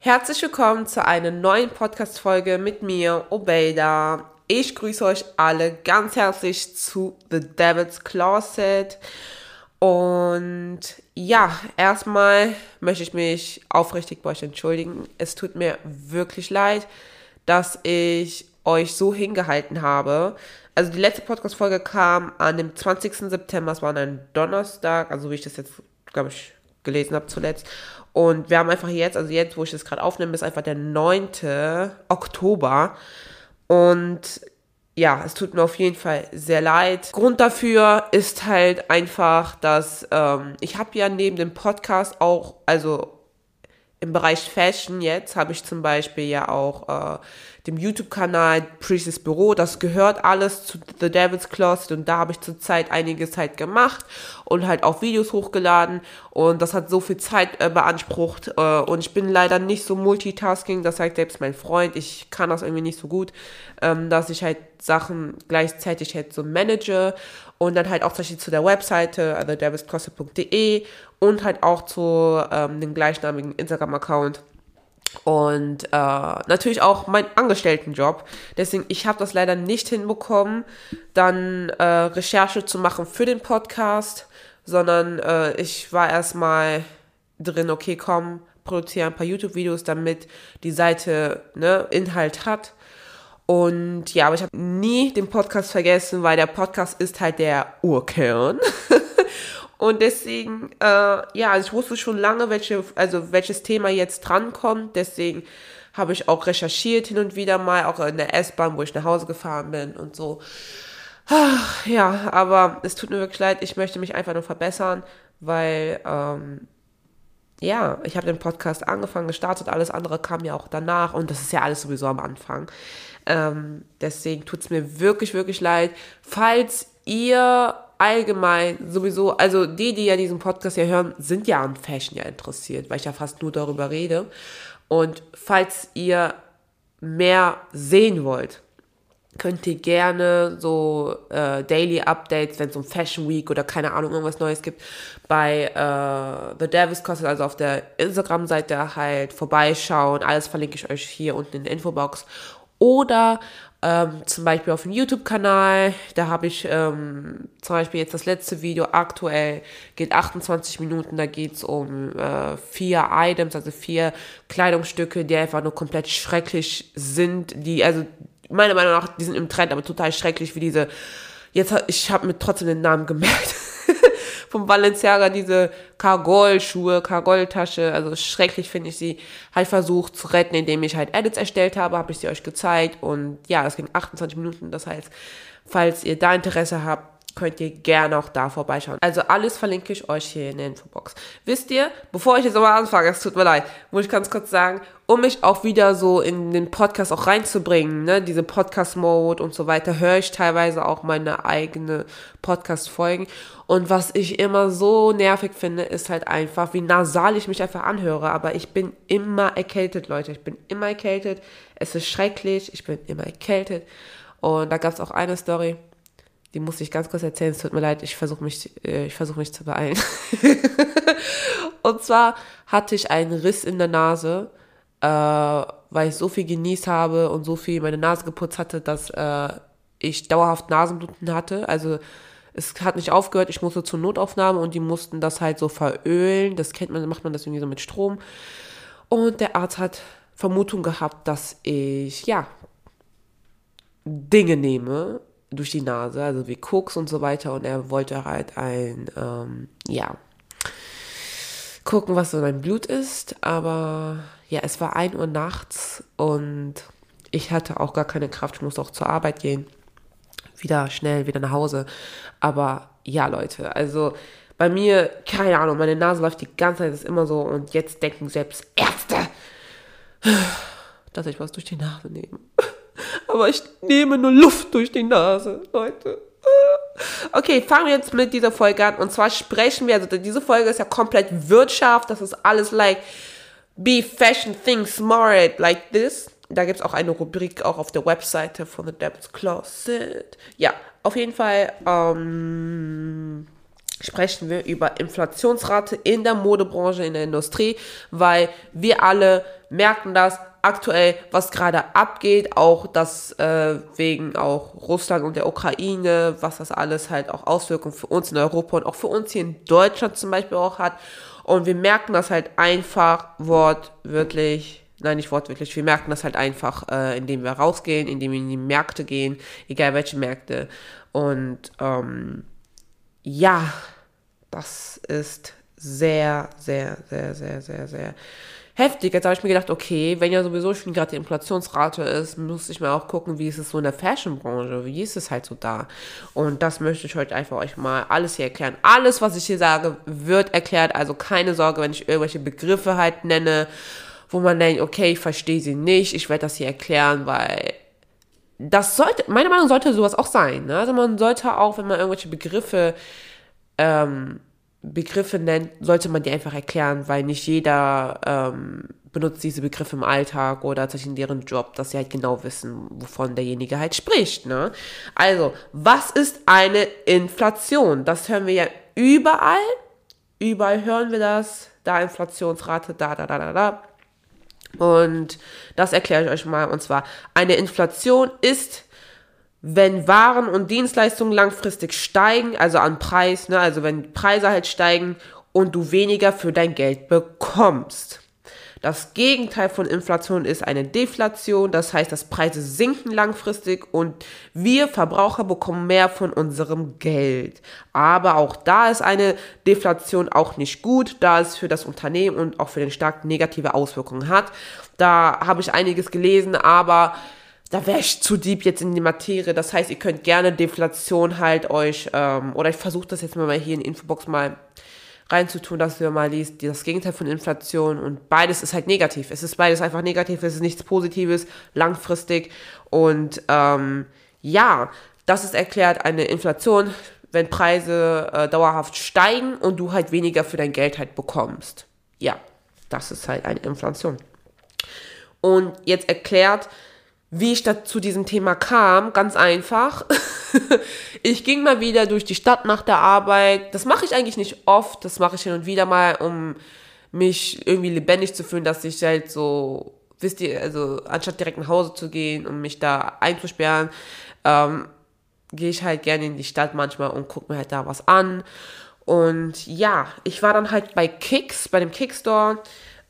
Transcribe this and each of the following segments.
Herzlich willkommen zu einer neuen Podcast-Folge mit mir, Obeida. Ich grüße euch alle ganz herzlich zu The Devil's Closet. Und ja, erstmal möchte ich mich aufrichtig bei euch entschuldigen. Es tut mir wirklich leid, dass ich euch so hingehalten habe. Also die letzte Podcast-Folge kam an dem 20. September, es war ein Donnerstag, also wie ich das jetzt, glaube ich, gelesen habe zuletzt. Und wir haben einfach jetzt, also jetzt, wo ich das gerade aufnehme, ist einfach der 9. Oktober. Und ja, es tut mir auf jeden Fall sehr leid. Grund dafür ist halt einfach, dass ähm, ich habe ja neben dem Podcast auch, also im Bereich Fashion jetzt habe ich zum Beispiel ja auch äh, dem YouTube-Kanal Precious Büro. Das gehört alles zu The Devil's Closet und da habe ich zurzeit einiges halt gemacht und halt auch Videos hochgeladen und das hat so viel Zeit äh, beansprucht äh, und ich bin leider nicht so multitasking, das sagt selbst mein Freund, ich kann das irgendwie nicht so gut, ähm, dass ich halt Sachen gleichzeitig halt so manage und dann halt auch zum Beispiel zu der Webseite, also devilscloset.de und halt auch zu ähm, dem gleichnamigen Instagram-Account und äh, natürlich auch mein Angestelltenjob. Deswegen, ich habe das leider nicht hinbekommen, dann äh, Recherche zu machen für den Podcast, sondern äh, ich war erstmal drin, okay, komm, produziere ein paar YouTube-Videos, damit die Seite ne, Inhalt hat. Und ja, aber ich habe nie den Podcast vergessen, weil der Podcast ist halt der Urkern. Und deswegen, äh, ja, also ich wusste schon lange, welche, also welches Thema jetzt drankommt. Deswegen habe ich auch recherchiert hin und wieder mal, auch in der S-Bahn, wo ich nach Hause gefahren bin und so. Ach, ja, aber es tut mir wirklich leid. Ich möchte mich einfach nur verbessern, weil, ähm, ja, ich habe den Podcast angefangen, gestartet, alles andere kam ja auch danach und das ist ja alles sowieso am Anfang. Ähm, deswegen tut es mir wirklich, wirklich leid. Falls ihr allgemein sowieso, also die, die ja diesen Podcast ja hören, sind ja an Fashion ja interessiert, weil ich ja fast nur darüber rede. Und falls ihr mehr sehen wollt, könnt ihr gerne so äh, Daily Updates, wenn es um Fashion Week oder keine Ahnung irgendwas Neues gibt, bei äh, The Davis Closet, also auf der Instagram-Seite halt vorbeischauen. Alles verlinke ich euch hier unten in der Infobox. Oder ähm, zum Beispiel auf dem YouTube-Kanal, da habe ich ähm, zum Beispiel jetzt das letzte Video aktuell, geht 28 Minuten, da geht es um äh, vier Items, also vier Kleidungsstücke, die einfach nur komplett schrecklich sind, die, also meiner Meinung nach, die sind im Trend, aber total schrecklich, wie diese, jetzt, ich habe mir trotzdem den Namen gemerkt, vom Balenciaga diese Cargol-Schuhe, Cargol-Tasche, also schrecklich finde ich sie, halt versucht zu retten, indem ich halt Edits erstellt habe, habe ich sie euch gezeigt und ja, es ging 28 Minuten, das heißt, falls ihr da Interesse habt, könnt ihr gerne auch da vorbeischauen. Also alles verlinke ich euch hier in der Infobox. Wisst ihr, bevor ich jetzt nochmal anfange, es tut mir leid, muss ich ganz kurz sagen, um mich auch wieder so in den Podcast auch reinzubringen, ne, diese Podcast-Mode und so weiter, höre ich teilweise auch meine eigene Podcast-Folgen. Und was ich immer so nervig finde, ist halt einfach, wie nasal ich mich einfach anhöre. Aber ich bin immer erkältet, Leute. Ich bin immer erkältet. Es ist schrecklich. Ich bin immer erkältet. Und da gab es auch eine Story die muss ich ganz kurz erzählen. Es tut mir leid, ich versuche mich, äh, ich versuche mich zu beeilen. und zwar hatte ich einen Riss in der Nase, äh, weil ich so viel genießt habe und so viel meine Nase geputzt hatte, dass äh, ich dauerhaft Nasenbluten hatte. Also es hat nicht aufgehört, ich musste zur Notaufnahme und die mussten das halt so verölen. Das kennt man, macht man das irgendwie so mit Strom. Und der Arzt hat Vermutung gehabt, dass ich, ja, Dinge nehme, durch die Nase, also wie Koks und so weiter. Und er wollte halt ein, ähm, ja, gucken, was so mein Blut ist. Aber ja, es war 1 Uhr nachts und ich hatte auch gar keine Kraft. Ich musste auch zur Arbeit gehen. Wieder schnell, wieder nach Hause. Aber ja, Leute, also bei mir, keine Ahnung, meine Nase läuft die ganze Zeit, ist immer so. Und jetzt denken selbst Ärzte, dass ich was durch die Nase nehme aber ich nehme nur Luft durch die Nase, Leute. Okay, fangen wir jetzt mit dieser Folge an. Und zwar sprechen wir, also diese Folge ist ja komplett Wirtschaft. Das ist alles like, be fashion, think smart, like this. Da gibt es auch eine Rubrik auch auf der Webseite von The Devil's Closet. Ja, auf jeden Fall, ähm, sprechen wir über Inflationsrate in der Modebranche, in der Industrie, weil wir alle merken das aktuell, was gerade abgeht, auch das äh, wegen auch Russland und der Ukraine, was das alles halt auch Auswirkungen für uns in Europa und auch für uns hier in Deutschland zum Beispiel auch hat. Und wir merken das halt einfach wortwörtlich, nein, nicht wortwörtlich, wir merken das halt einfach, äh, indem wir rausgehen, indem wir in die Märkte gehen, egal welche Märkte. Und ähm, ja, das ist sehr, sehr, sehr, sehr, sehr, sehr heftig. Jetzt habe ich mir gedacht, okay, wenn ja sowieso schon gerade die Inflationsrate ist, muss ich mal auch gucken, wie ist es so in der Fashionbranche, wie ist es halt so da. Und das möchte ich heute einfach euch mal alles hier erklären. Alles, was ich hier sage, wird erklärt. Also keine Sorge, wenn ich irgendwelche Begriffe halt nenne, wo man denkt, okay, ich verstehe sie nicht, ich werde das hier erklären, weil das sollte, meiner Meinung sollte sowas auch sein. Ne? Also man sollte auch, wenn man irgendwelche Begriffe ähm, Begriffe nennt, sollte man die einfach erklären, weil nicht jeder ähm, benutzt diese Begriffe im Alltag oder tatsächlich in deren Job, dass sie halt genau wissen, wovon derjenige halt spricht. Ne? Also, was ist eine Inflation? Das hören wir ja überall. Überall hören wir das. Da Inflationsrate, da, da, da, da, da. Und das erkläre ich euch mal. Und zwar, eine Inflation ist wenn Waren und Dienstleistungen langfristig steigen, also an Preis, ne, also wenn Preise halt steigen und du weniger für dein Geld bekommst. Das Gegenteil von Inflation ist eine Deflation, das heißt, dass Preise sinken langfristig und wir Verbraucher bekommen mehr von unserem Geld. Aber auch da ist eine Deflation auch nicht gut, da es für das Unternehmen und auch für den Staat negative Auswirkungen hat. Da habe ich einiges gelesen, aber da wäre ich zu deep jetzt in die Materie. Das heißt, ihr könnt gerne Deflation halt euch, ähm, oder ich versuche das jetzt mal hier in die Infobox mal reinzutun, dass ihr mal liest, das Gegenteil von Inflation und beides ist halt negativ. Es ist beides einfach negativ, es ist nichts Positives, langfristig und ähm, ja, das ist erklärt eine Inflation, wenn Preise äh, dauerhaft steigen und du halt weniger für dein Geld halt bekommst. Ja, das ist halt eine Inflation. Und jetzt erklärt, wie ich da zu diesem Thema kam, ganz einfach. ich ging mal wieder durch die Stadt nach der Arbeit. Das mache ich eigentlich nicht oft, das mache ich hin und wieder mal, um mich irgendwie lebendig zu fühlen, dass ich halt so, wisst ihr, also anstatt direkt nach Hause zu gehen und mich da einzusperren, ähm, gehe ich halt gerne in die Stadt manchmal und gucke mir halt da was an. Und ja, ich war dann halt bei Kicks, bei dem Kickstore.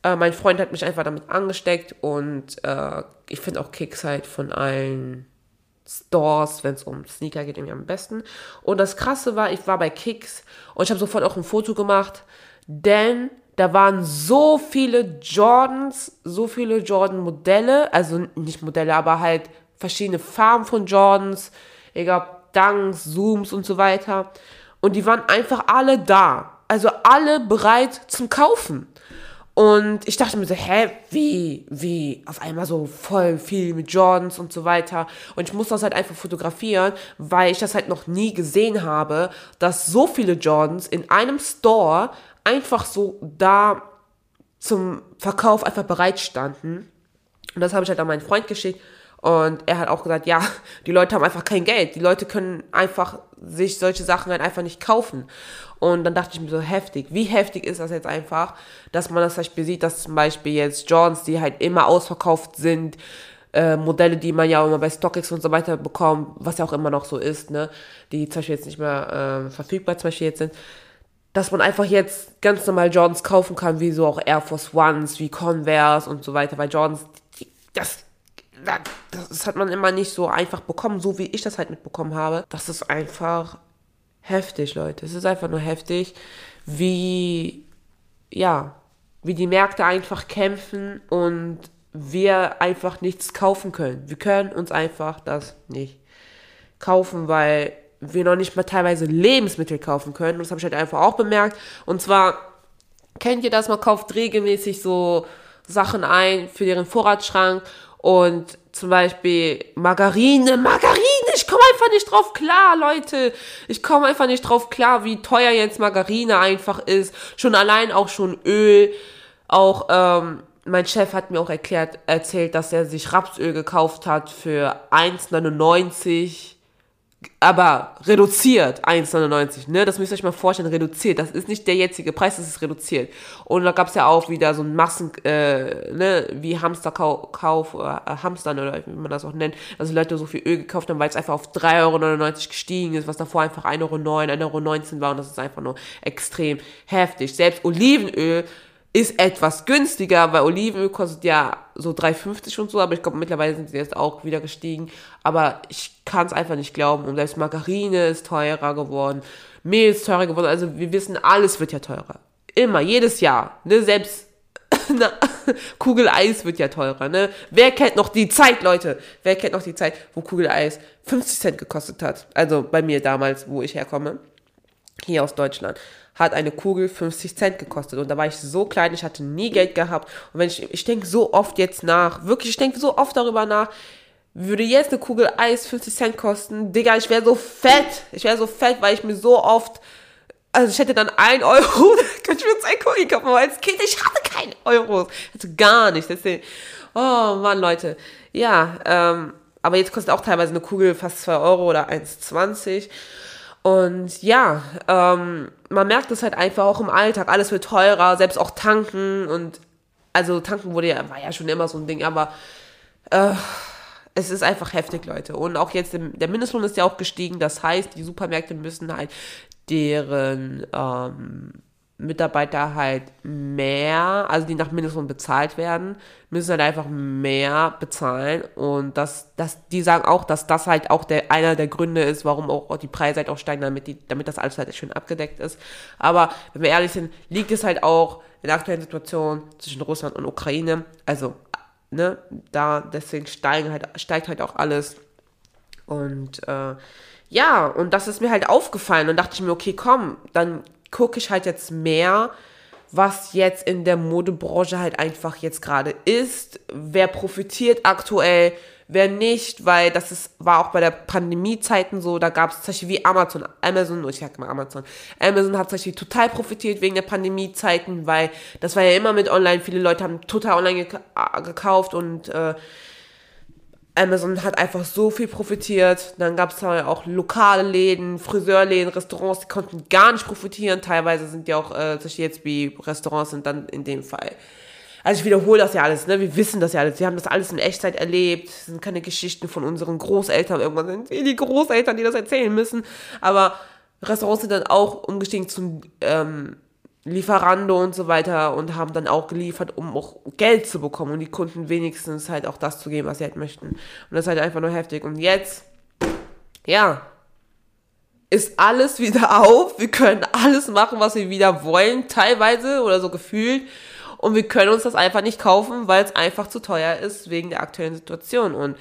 Äh, mein Freund hat mich einfach damit angesteckt und äh, ich finde auch Kicks halt von allen Stores, wenn es um Sneaker geht, irgendwie am besten. Und das Krasse war, ich war bei Kicks und ich habe sofort auch ein Foto gemacht, denn da waren so viele Jordans, so viele Jordan-Modelle, also nicht Modelle, aber halt verschiedene Farben von Jordans, egal Dunks, Zooms und so weiter. Und die waren einfach alle da. Also alle bereit zum Kaufen. Und ich dachte mir so, hä, wie, wie, auf einmal so voll viel mit Jordans und so weiter. Und ich muss das halt einfach fotografieren, weil ich das halt noch nie gesehen habe, dass so viele Jordans in einem Store einfach so da zum Verkauf einfach bereit standen. Und das habe ich halt an meinen Freund geschickt. Und er hat auch gesagt, ja, die Leute haben einfach kein Geld. Die Leute können einfach sich solche Sachen halt einfach nicht kaufen. Und dann dachte ich mir so, heftig. Wie heftig ist das jetzt einfach, dass man das zum Beispiel sieht, dass zum Beispiel jetzt Johns, die halt immer ausverkauft sind, äh, Modelle, die man ja auch immer bei StockX und so weiter bekommt, was ja auch immer noch so ist, ne, die zum Beispiel jetzt nicht mehr äh, verfügbar zum Beispiel jetzt sind, dass man einfach jetzt ganz normal Jordans kaufen kann, wie so auch Air Force Ones, wie Converse und so weiter, weil Jordans, die, das, das hat man immer nicht so einfach bekommen, so wie ich das halt mitbekommen habe. Das ist einfach heftig, Leute. Es ist einfach nur heftig, wie, ja, wie die Märkte einfach kämpfen und wir einfach nichts kaufen können. Wir können uns einfach das nicht kaufen, weil wir noch nicht mal teilweise Lebensmittel kaufen können. Das habe ich halt einfach auch bemerkt. Und zwar, kennt ihr das? Man kauft regelmäßig so Sachen ein für ihren Vorratsschrank und zum Beispiel Margarine, Margarine, ich komme einfach nicht drauf klar, Leute. Ich komme einfach nicht drauf klar, wie teuer jetzt Margarine einfach ist. Schon allein auch schon Öl. Auch ähm, mein Chef hat mir auch erklärt, erzählt, dass er sich Rapsöl gekauft hat für 1,99 aber reduziert 1,99, ne? Das müsst ihr euch mal vorstellen, reduziert. Das ist nicht der jetzige Preis, das ist reduziert. Und da gab's ja auch wieder so ein Massen, äh, ne, wie Hamsterkauf, Kauf, äh, Hamstern oder wie man das auch nennt. Also Leute so viel Öl gekauft haben, weil es einfach auf 3,99 Euro gestiegen ist, was davor einfach 1,09 Euro, 1,19 Euro war und das ist einfach nur extrem heftig. Selbst Olivenöl ist etwas günstiger, weil Olivenöl kostet ja so 3,50 und so, aber ich glaube, mittlerweile sind sie jetzt auch wieder gestiegen. Aber ich kann es einfach nicht glauben. Und selbst Margarine ist teurer geworden, Mehl ist teurer geworden. Also wir wissen, alles wird ja teurer. Immer, jedes Jahr. Ne? Selbst eine Kugel Eis wird ja teurer. Ne? Wer kennt noch die Zeit, Leute? Wer kennt noch die Zeit, wo Kugel Eis 50 Cent gekostet hat? Also bei mir damals, wo ich herkomme. Hier aus Deutschland hat eine Kugel 50 Cent gekostet. Und da war ich so klein, ich hatte nie Geld gehabt. Und wenn ich, ich denke so oft jetzt nach, wirklich, ich denke so oft darüber nach, würde jetzt eine Kugel Eis 50 Cent kosten, Digga, ich wäre so fett. Ich wäre so fett, weil ich mir so oft, also ich hätte dann ein Euro, könnte ich mir zwei Kugeln kaufen, aber als Kind, ich hatte keinen Euro. Hatte gar nichts. Deswegen, oh Mann, Leute. Ja, ähm, aber jetzt kostet auch teilweise eine Kugel fast 2 Euro oder 1,20. Und ja, ähm, man merkt es halt einfach auch im Alltag. Alles wird teurer, selbst auch tanken und also tanken wurde ja, war ja schon immer so ein Ding, aber äh, es ist einfach heftig, Leute. Und auch jetzt, der Mindestlohn ist ja auch gestiegen. Das heißt, die Supermärkte müssen halt deren ähm, Mitarbeiter halt mehr, also die nach Mindestlohn bezahlt werden, müssen halt einfach mehr bezahlen und das, das, die sagen auch, dass das halt auch der, einer der Gründe ist, warum auch die Preise halt auch steigen, damit die, damit das alles halt schön abgedeckt ist. Aber wenn wir ehrlich sind, liegt es halt auch in der aktuellen Situation zwischen Russland und Ukraine, also, ne, da, deswegen steigen halt, steigt halt auch alles. Und, äh, ja, und das ist mir halt aufgefallen und dachte ich mir, okay, komm, dann gucke ich halt jetzt mehr, was jetzt in der Modebranche halt einfach jetzt gerade ist, wer profitiert aktuell, wer nicht, weil das ist, war auch bei der Pandemie-Zeiten so, da gab es zum Beispiel wie Amazon, Amazon, ich sag mal Amazon, Amazon hat zum Beispiel total profitiert wegen der Pandemie-Zeiten, weil das war ja immer mit online, viele Leute haben total online gekauft und äh, Amazon hat einfach so viel profitiert. Dann gab es auch lokale Läden, Friseurläden, Restaurants, die konnten gar nicht profitieren. Teilweise sind ja auch, äh, jetzt wie Restaurants sind dann in dem Fall. Also ich wiederhole das ja alles, ne? Wir wissen das ja alles. Wir haben das alles in Echtzeit erlebt. Das sind keine Geschichten von unseren Großeltern. Irgendwann sind die Großeltern, die das erzählen müssen. Aber Restaurants sind dann auch umgestiegen zum ähm, Lieferando und so weiter und haben dann auch geliefert, um auch Geld zu bekommen und die Kunden wenigstens halt auch das zu geben, was sie halt möchten. Und das ist halt einfach nur heftig. Und jetzt, ja, ist alles wieder auf. Wir können alles machen, was wir wieder wollen, teilweise oder so gefühlt. Und wir können uns das einfach nicht kaufen, weil es einfach zu teuer ist wegen der aktuellen Situation. Und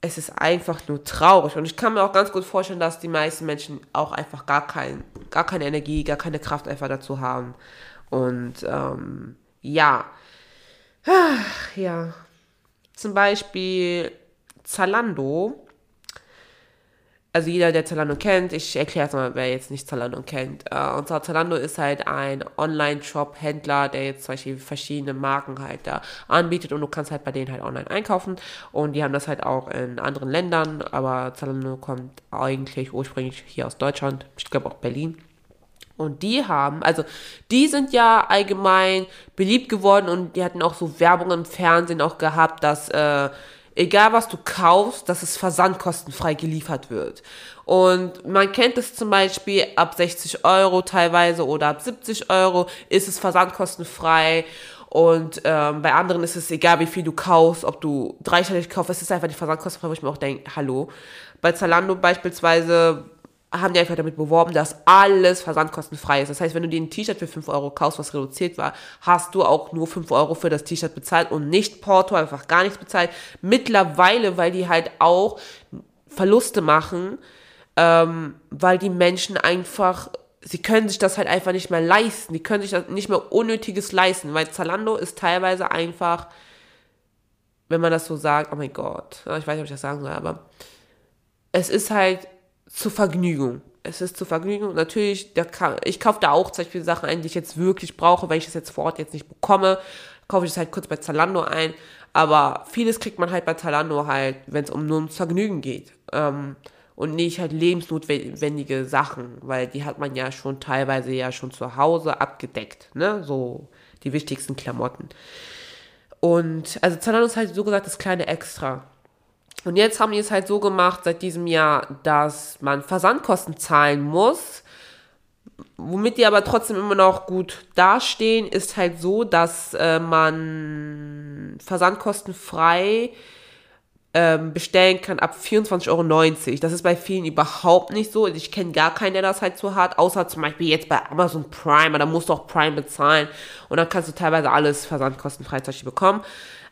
es ist einfach nur traurig. Und ich kann mir auch ganz gut vorstellen, dass die meisten Menschen auch einfach gar, kein, gar keine Energie, gar keine Kraft einfach dazu haben. Und ähm, ja. Ja. Zum Beispiel Zalando also jeder, der Zalando kennt, ich erkläre es mal, wer jetzt nicht Zalando kennt. Uh, und zwar Zalando ist halt ein Online-Shop-Händler, der jetzt zum Beispiel verschiedene Marken halt da anbietet und du kannst halt bei denen halt online einkaufen. Und die haben das halt auch in anderen Ländern, aber Zalando kommt eigentlich ursprünglich hier aus Deutschland, ich glaube auch Berlin. Und die haben, also die sind ja allgemein beliebt geworden und die hatten auch so Werbung im Fernsehen auch gehabt, dass äh, egal was du kaufst, dass es versandkostenfrei geliefert wird. Und man kennt es zum Beispiel ab 60 Euro teilweise oder ab 70 Euro ist es versandkostenfrei. Und ähm, bei anderen ist es egal, wie viel du kaufst, ob du dreistellig kaufst, es ist einfach die Versandkostenfrei, wo ich mir auch denke, hallo. Bei Zalando beispielsweise haben die einfach damit beworben, dass alles versandkostenfrei ist. Das heißt, wenn du dir ein T-Shirt für 5 Euro kaufst, was reduziert war, hast du auch nur 5 Euro für das T-Shirt bezahlt und nicht Porto, einfach gar nichts bezahlt. Mittlerweile, weil die halt auch Verluste machen, ähm, weil die Menschen einfach, sie können sich das halt einfach nicht mehr leisten. Die können sich das nicht mehr Unnötiges leisten, weil Zalando ist teilweise einfach, wenn man das so sagt, oh mein Gott, ich weiß nicht, ob ich das sagen soll, aber es ist halt zur Vergnügung. Es ist zur Vergnügung. Natürlich, kann, ich kaufe da auch zum Beispiel Sachen ein, die ich jetzt wirklich brauche, weil ich das jetzt vor Ort jetzt nicht bekomme. Kaufe ich das halt kurz bei Zalando ein. Aber vieles kriegt man halt bei Zalando halt, wenn es um nur ums Vergnügen geht. Ähm, und nicht halt lebensnotwendige Sachen, weil die hat man ja schon teilweise ja schon zu Hause abgedeckt, ne? So die wichtigsten Klamotten. Und also Zalando ist halt so gesagt das kleine Extra. Und jetzt haben die es halt so gemacht seit diesem Jahr, dass man Versandkosten zahlen muss. Womit die aber trotzdem immer noch gut dastehen, ist halt so, dass äh, man versandkostenfrei ähm, bestellen kann ab 24,90 Euro. Das ist bei vielen überhaupt nicht so. Ich kenne gar keinen, der das halt so hat, außer zum Beispiel jetzt bei Amazon Prime. Da musst du auch Prime bezahlen und dann kannst du teilweise alles versandkostenfrei bekommen.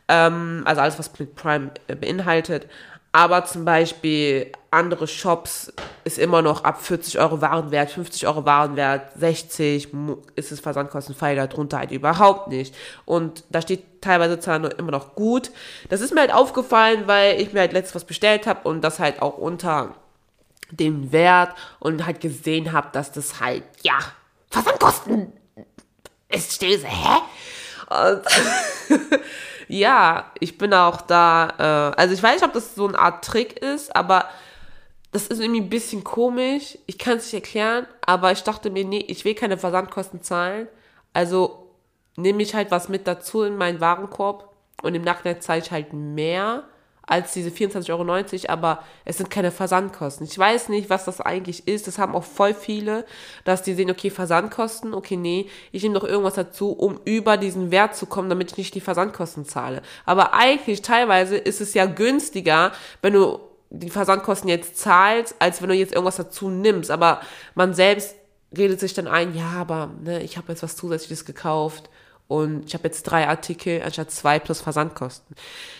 Ähm, also alles, was mit Prime äh, beinhaltet. Aber zum Beispiel andere Shops ist immer noch ab 40 Euro Warenwert, 50 Euro Warenwert, 60 ist es versandkostenfrei, darunter halt überhaupt nicht. Und da steht teilweise Zalando immer noch gut. Das ist mir halt aufgefallen, weil ich mir halt letztes was bestellt habe und das halt auch unter dem Wert und halt gesehen habe, dass das halt, ja, Versandkosten ist still, hä? Und ja, ich bin auch da, äh, also ich weiß nicht, ob das so eine Art Trick ist, aber das ist irgendwie ein bisschen komisch. Ich kann es nicht erklären, aber ich dachte mir, nee, ich will keine Versandkosten zahlen. Also nehme ich halt was mit dazu in meinen Warenkorb und im Nachhinein zahle ich halt mehr als diese 24,90 Euro, aber es sind keine Versandkosten. Ich weiß nicht, was das eigentlich ist. Das haben auch voll viele, dass die sehen, okay, Versandkosten, okay, nee, ich nehme doch irgendwas dazu, um über diesen Wert zu kommen, damit ich nicht die Versandkosten zahle. Aber eigentlich teilweise ist es ja günstiger, wenn du die Versandkosten jetzt zahlst, als wenn du jetzt irgendwas dazu nimmst. Aber man selbst redet sich dann ein, ja, aber ne, ich habe jetzt was Zusätzliches gekauft und ich habe jetzt drei Artikel anstatt zwei plus Versandkosten.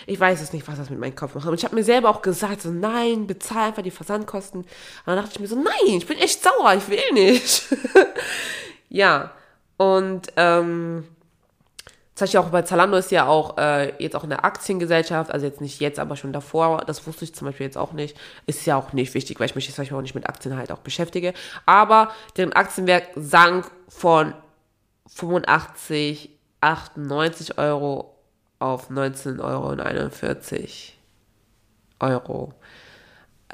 Ich weiß es nicht, was das mit meinem Kopf macht. Und ich habe mir selber auch gesagt, so nein, bezahl einfach die Versandkosten. Und dann dachte ich mir so, nein, ich bin echt sauer, ich will nicht. ja, und ähm, zum Beispiel auch bei Zalando ist ja auch äh, jetzt auch in der Aktiengesellschaft, also jetzt nicht jetzt, aber schon davor, das wusste ich zum Beispiel jetzt auch nicht, ist ja auch nicht wichtig, weil ich mich jetzt zum Beispiel auch nicht mit Aktien halt auch beschäftige. Aber deren Aktienwert sank von 85 98 Euro auf 19,41 Euro.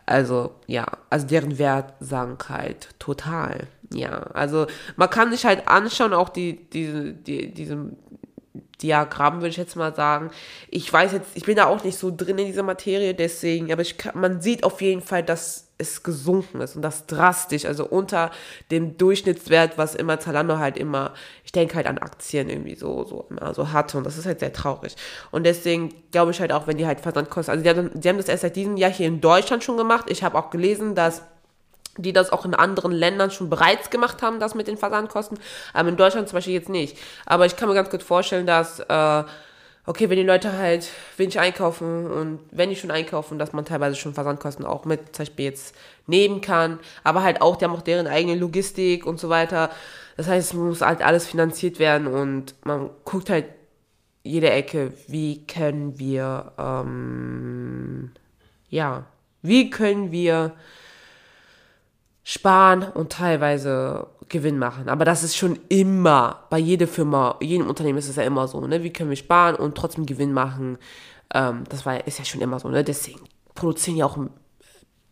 Also, ja, also deren Wert sank halt total. Ja, also man kann sich halt anschauen, auch die, diese, die, diesem Diagramm, würde ich jetzt mal sagen. Ich weiß jetzt, ich bin da auch nicht so drin in dieser Materie, deswegen, aber ich man sieht auf jeden Fall, dass es gesunken ist und das drastisch, also unter dem Durchschnittswert, was immer Zalando halt immer, ich denke halt an Aktien irgendwie so, so immer so hatte und das ist halt sehr traurig. Und deswegen glaube ich halt auch, wenn die halt Versandkosten, also die haben, die haben das erst seit diesem Jahr hier in Deutschland schon gemacht. Ich habe auch gelesen, dass die das auch in anderen Ländern schon bereits gemacht haben, das mit den Versandkosten, aber in Deutschland zum Beispiel jetzt nicht. Aber ich kann mir ganz gut vorstellen, dass äh, okay, wenn die Leute halt wenig einkaufen und wenn die schon einkaufen, dass man teilweise schon Versandkosten auch mit zum Beispiel jetzt nehmen kann, aber halt auch, die haben auch deren eigene Logistik und so weiter. Das heißt, es muss halt alles finanziert werden und man guckt halt jede Ecke, wie können wir, ähm, ja, wie können wir sparen und teilweise Gewinn machen. Aber das ist schon immer, bei jeder Firma, jedem Unternehmen ist es ja immer so, ne? Wie können wir sparen und trotzdem Gewinn machen? Ähm, das war, ist ja schon immer so, ne? Deswegen produzieren ja auch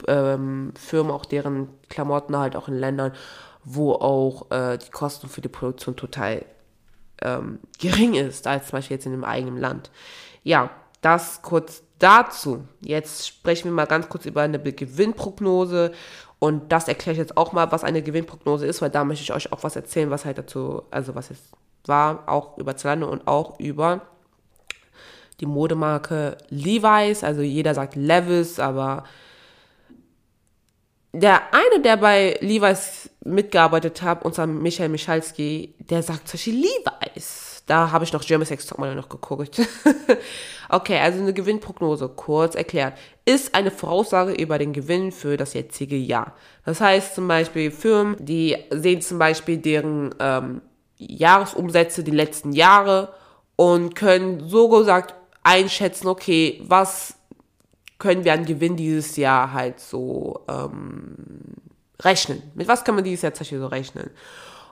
ähm, Firmen auch deren Klamotten halt auch in Ländern, wo auch äh, die Kosten für die Produktion total ähm, gering ist, als zum Beispiel jetzt in dem eigenen Land. Ja, das kurz dazu. Jetzt sprechen wir mal ganz kurz über eine Gewinnprognose und das erkläre ich jetzt auch mal, was eine Gewinnprognose ist, weil da möchte ich euch auch was erzählen, was halt dazu, also was es war, auch über Zalando und auch über die Modemarke Levi's. Also jeder sagt Levis, aber der eine, der bei Levi's mitgearbeitet hat, unser Michael Michalski, der sagt zum Beispiel Levi's. Da habe ich noch German Sex Topmodel noch geguckt. okay, also eine Gewinnprognose, kurz erklärt, ist eine Voraussage über den Gewinn für das jetzige Jahr. Das heißt zum Beispiel Firmen, die sehen zum Beispiel deren ähm, Jahresumsätze die letzten Jahre und können so gesagt einschätzen, okay, was können wir an Gewinn dieses Jahr halt so ähm, rechnen? Mit was kann man dieses Jahr Beispiel so rechnen?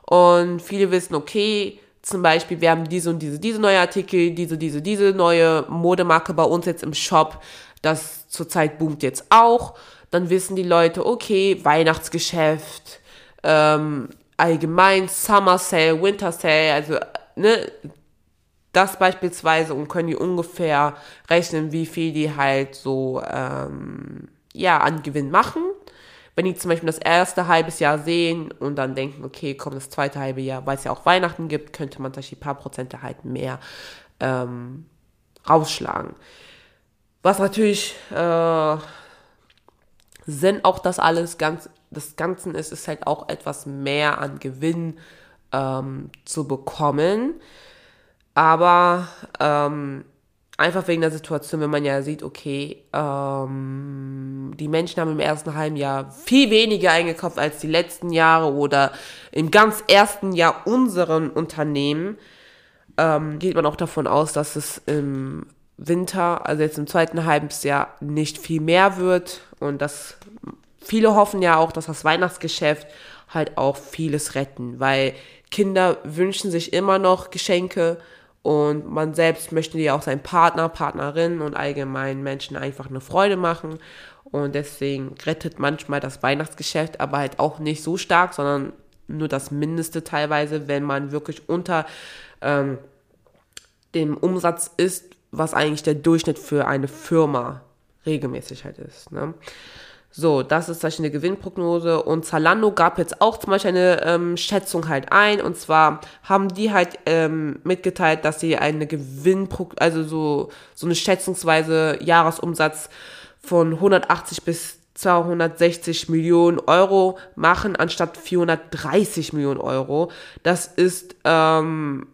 Und viele wissen, okay, zum Beispiel, wir haben diese und diese, diese neue Artikel, diese, diese, diese neue Modemarke bei uns jetzt im Shop. Das zurzeit boomt jetzt auch. dann wissen die Leute, okay, Weihnachtsgeschäft, ähm, allgemein Summer Sale, Winter Sale, also ne, das beispielsweise und können die ungefähr rechnen, wie viel die halt so ähm, ja an Gewinn machen. Wenn die zum Beispiel das erste halbes Jahr sehen und dann denken, okay, komm, das zweite halbe Jahr, weil es ja auch Weihnachten gibt, könnte man sich ein paar Prozente halt mehr ähm, rausschlagen. Was natürlich äh, Sinn auch das alles ganz des Ganzen ist, ist halt auch etwas mehr an Gewinn ähm, zu bekommen. Aber ähm, einfach wegen der Situation, wenn man ja sieht, okay, ähm, die Menschen haben im ersten halben Jahr viel weniger eingekauft als die letzten Jahre oder im ganz ersten Jahr unseren Unternehmen, ähm, geht man auch davon aus, dass es im Winter, also jetzt im zweiten Halbjahr, nicht viel mehr wird und dass viele hoffen ja auch, dass das Weihnachtsgeschäft halt auch vieles retten, weil Kinder wünschen sich immer noch Geschenke und man selbst möchte ja auch seinen Partner, Partnerin und allgemein Menschen einfach eine Freude machen. Und deswegen rettet manchmal das Weihnachtsgeschäft, aber halt auch nicht so stark, sondern nur das Mindeste teilweise, wenn man wirklich unter ähm, dem Umsatz ist, was eigentlich der Durchschnitt für eine Firma regelmäßig halt ist. Ne? So, das ist zum eine Gewinnprognose. Und Zalando gab jetzt auch zum Beispiel eine ähm, Schätzung halt ein. Und zwar haben die halt ähm, mitgeteilt, dass sie eine Gewinnprognose, also so, so eine schätzungsweise Jahresumsatz von 180 bis 260 Millionen Euro machen, anstatt 430 Millionen Euro. Das ist, ähm,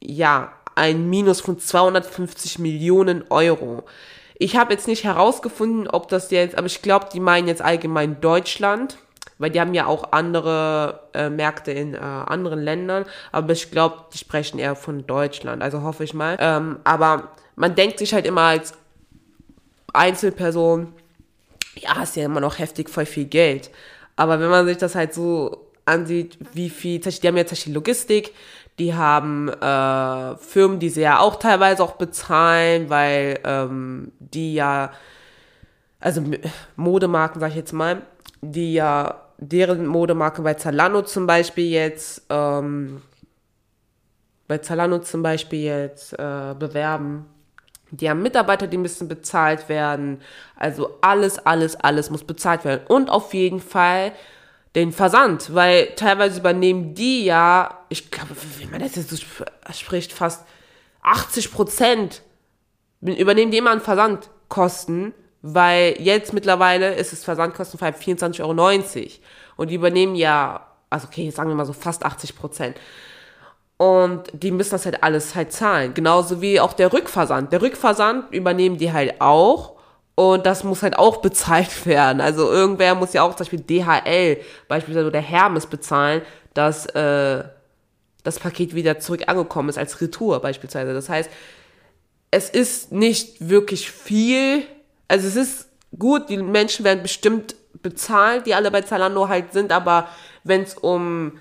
ja, ein Minus von 250 Millionen Euro. Ich habe jetzt nicht herausgefunden, ob das jetzt, aber ich glaube, die meinen jetzt allgemein Deutschland, weil die haben ja auch andere äh, Märkte in äh, anderen Ländern, aber ich glaube, die sprechen eher von Deutschland, also hoffe ich mal. Ähm, aber man denkt sich halt immer als Einzelperson, ja, ist ja immer noch heftig voll viel Geld. Aber wenn man sich das halt so ansieht, wie viel, die haben ja Beispiel Logistik, die haben äh, Firmen, die sie ja auch teilweise auch bezahlen, weil ähm, die ja, also Modemarken, sag ich jetzt mal, die ja deren Modemarke bei Zalando zum Beispiel jetzt, ähm, bei Zalando zum Beispiel jetzt äh, bewerben. Die haben Mitarbeiter, die müssen bezahlt werden. Also alles, alles, alles muss bezahlt werden. Und auf jeden Fall den Versand, weil teilweise übernehmen die ja, ich glaube, wie man das jetzt so spricht, fast 80 Prozent übernehmen die immer an Versandkosten, weil jetzt mittlerweile ist es versandkostenfrei 24,90 Euro. Und die übernehmen ja, also okay, sagen wir mal so fast 80 Prozent. Und die müssen das halt alles halt zahlen. Genauso wie auch der Rückversand. Der Rückversand übernehmen die halt auch. Und das muss halt auch bezahlt werden. Also irgendwer muss ja auch zum Beispiel DHL, beispielsweise der Hermes bezahlen, dass äh, das Paket wieder zurück angekommen ist als Retour beispielsweise. Das heißt, es ist nicht wirklich viel. Also es ist gut, die Menschen werden bestimmt bezahlt, die alle bei Zalando halt sind, aber wenn es um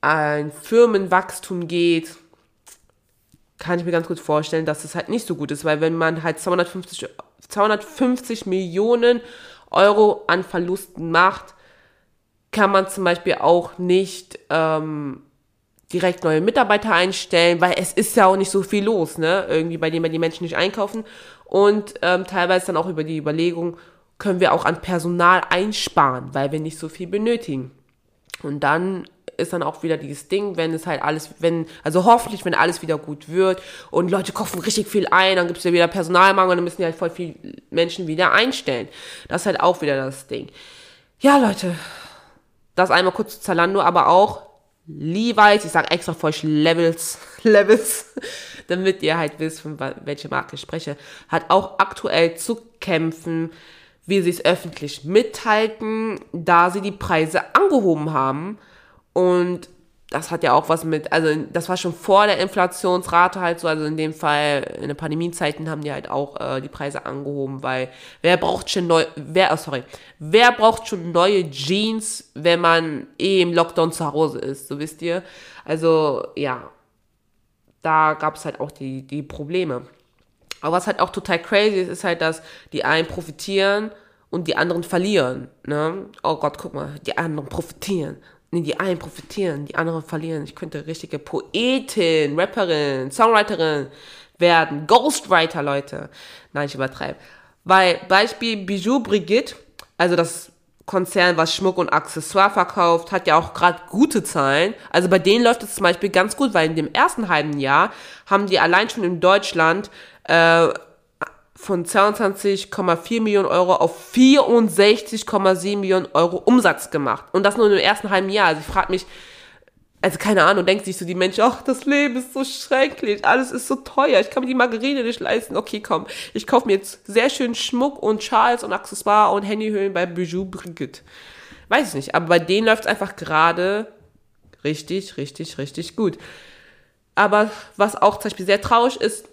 ein Firmenwachstum geht, kann ich mir ganz gut vorstellen, dass es halt nicht so gut ist, weil wenn man halt 250 250 Millionen Euro an Verlusten macht, kann man zum Beispiel auch nicht ähm, direkt neue Mitarbeiter einstellen, weil es ist ja auch nicht so viel los, ne? Irgendwie bei dem wir die Menschen nicht einkaufen. Und ähm, teilweise dann auch über die Überlegung, können wir auch an Personal einsparen, weil wir nicht so viel benötigen. Und dann ist dann auch wieder dieses Ding, wenn es halt alles, wenn, also hoffentlich, wenn alles wieder gut wird und Leute kaufen richtig viel ein, dann gibt es ja wieder Personalmangel und dann müssen ja halt voll viele Menschen wieder einstellen. Das ist halt auch wieder das Ding. Ja, Leute, das einmal kurz zu Zalando, aber auch Levi's, ich sage extra für euch Levels, Levels, damit ihr halt wisst, von welcher Marke ich spreche, hat auch aktuell zu kämpfen, wie sie es öffentlich mithalten, da sie die Preise angehoben haben und das hat ja auch was mit, also das war schon vor der Inflationsrate halt so, also in dem Fall in den Pandemiezeiten haben die halt auch äh, die Preise angehoben, weil wer braucht schon neu, wer, oh sorry, wer braucht schon neue Jeans, wenn man eh im Lockdown zu Hause ist, so wisst ihr. Also ja, da gab es halt auch die, die Probleme. Aber was halt auch total crazy ist, ist halt, dass die einen profitieren und die anderen verlieren. Ne? Oh Gott, guck mal, die anderen profitieren. Nee, die einen profitieren, die anderen verlieren. Ich könnte richtige Poetin, Rapperin, Songwriterin werden. Ghostwriter, Leute. Nein, ich übertreibe. Weil Beispiel Bijou Brigitte, also das Konzern, was Schmuck und Accessoire verkauft, hat ja auch gerade gute Zahlen. Also bei denen läuft es zum Beispiel ganz gut, weil in dem ersten halben Jahr haben die allein schon in Deutschland äh, von 22,4 Millionen Euro auf 64,7 Millionen Euro Umsatz gemacht. Und das nur im ersten halben Jahr. Also ich frage mich, also keine Ahnung, denkt sich so die Menschen, ach, das Leben ist so schrecklich, alles ist so teuer, ich kann mir die Margarine nicht leisten. Okay, komm, ich kaufe mir jetzt sehr schön Schmuck und Schals und Accessoire und Handyhüllen bei Bijou Brigitte. Weiß ich nicht, aber bei denen läuft es einfach gerade richtig, richtig, richtig gut. Aber was auch zum Beispiel sehr traurig ist,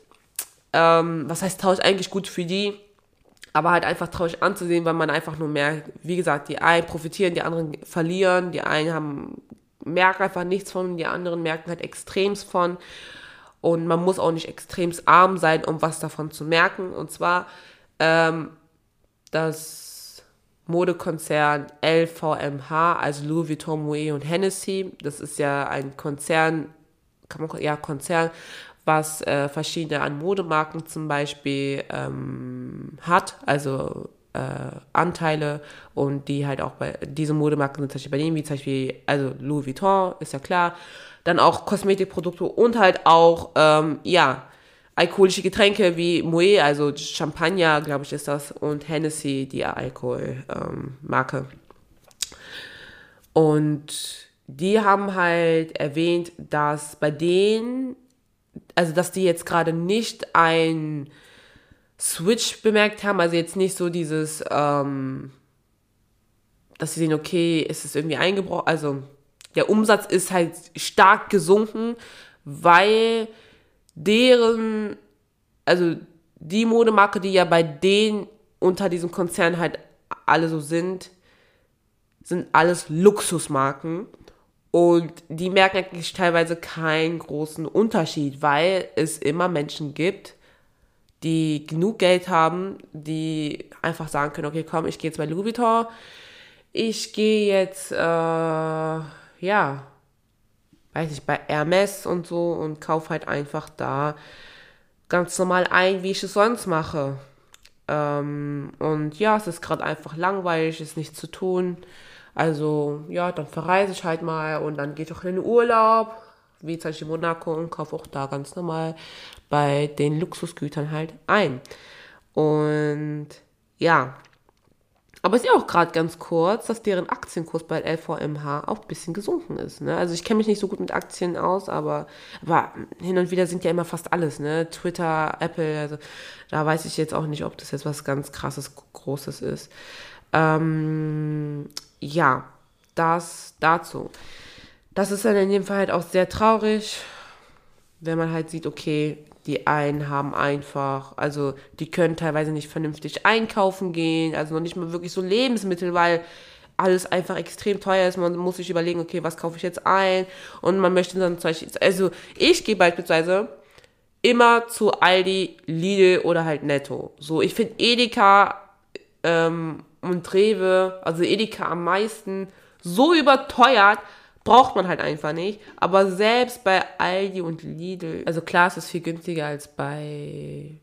ähm, was heißt traurig eigentlich gut für die, aber halt einfach traurig anzusehen, weil man einfach nur merkt, wie gesagt, die einen profitieren, die anderen verlieren, die einen haben, merken einfach nichts von, die anderen merken halt extremst von. Und man muss auch nicht extremst arm sein, um was davon zu merken. Und zwar ähm, das Modekonzern LVMH, also Louis Vuitton, Moet und Hennessy. Das ist ja ein Konzern, kann man, ja, Konzern, was äh, verschiedene an Modemarken zum Beispiel ähm, hat, also äh, Anteile und die halt auch bei diese Modemarken sind zum Beispiel bei denen, wie zum Beispiel, also Louis Vuitton, ist ja klar, dann auch Kosmetikprodukte und halt auch, ähm, ja, alkoholische Getränke wie Moet, also Champagner, glaube ich, ist das, und Hennessy, die Alkoholmarke. Ähm, und die haben halt erwähnt, dass bei denen also dass die jetzt gerade nicht ein Switch bemerkt haben, also jetzt nicht so dieses, ähm, dass sie sehen, okay, ist es irgendwie eingebrochen, also der Umsatz ist halt stark gesunken, weil deren, also die Modemarke, die ja bei denen unter diesem Konzern halt alle so sind, sind alles Luxusmarken. Und die merken eigentlich teilweise keinen großen Unterschied, weil es immer Menschen gibt, die genug Geld haben, die einfach sagen können, okay, komm, ich gehe jetzt bei Louis Vuitton, ich gehe jetzt, äh, ja, weiß ich, bei Hermes und so und kaufe halt einfach da ganz normal ein, wie ich es sonst mache. Ähm, und ja, es ist gerade einfach langweilig, es ist nichts zu tun. Also ja, dann verreise ich halt mal und dann gehe ich auch in den Urlaub, wie zum Beispiel Monaco und kaufe auch da ganz normal bei den Luxusgütern halt ein. Und ja, aber es ist ja auch gerade ganz kurz, dass deren Aktienkurs bei LVMH auch ein bisschen gesunken ist. Ne? Also ich kenne mich nicht so gut mit Aktien aus, aber, aber hin und wieder sind ja immer fast alles. Ne? Twitter, Apple, also da weiß ich jetzt auch nicht, ob das jetzt was ganz krasses, großes ist. Ähm, ja, das dazu. Das ist dann in dem Fall halt auch sehr traurig, wenn man halt sieht, okay, die einen haben einfach, also die können teilweise nicht vernünftig einkaufen gehen, also noch nicht mal wirklich so Lebensmittel, weil alles einfach extrem teuer ist. Man muss sich überlegen, okay, was kaufe ich jetzt ein? Und man möchte dann zum Beispiel, also ich gehe beispielsweise immer zu Aldi, Lidl oder halt Netto. So, ich finde Edeka ähm, und Rewe, also Edeka am meisten, so überteuert, braucht man halt einfach nicht. Aber selbst bei Aldi und Lidl, also klar, es ist viel günstiger als bei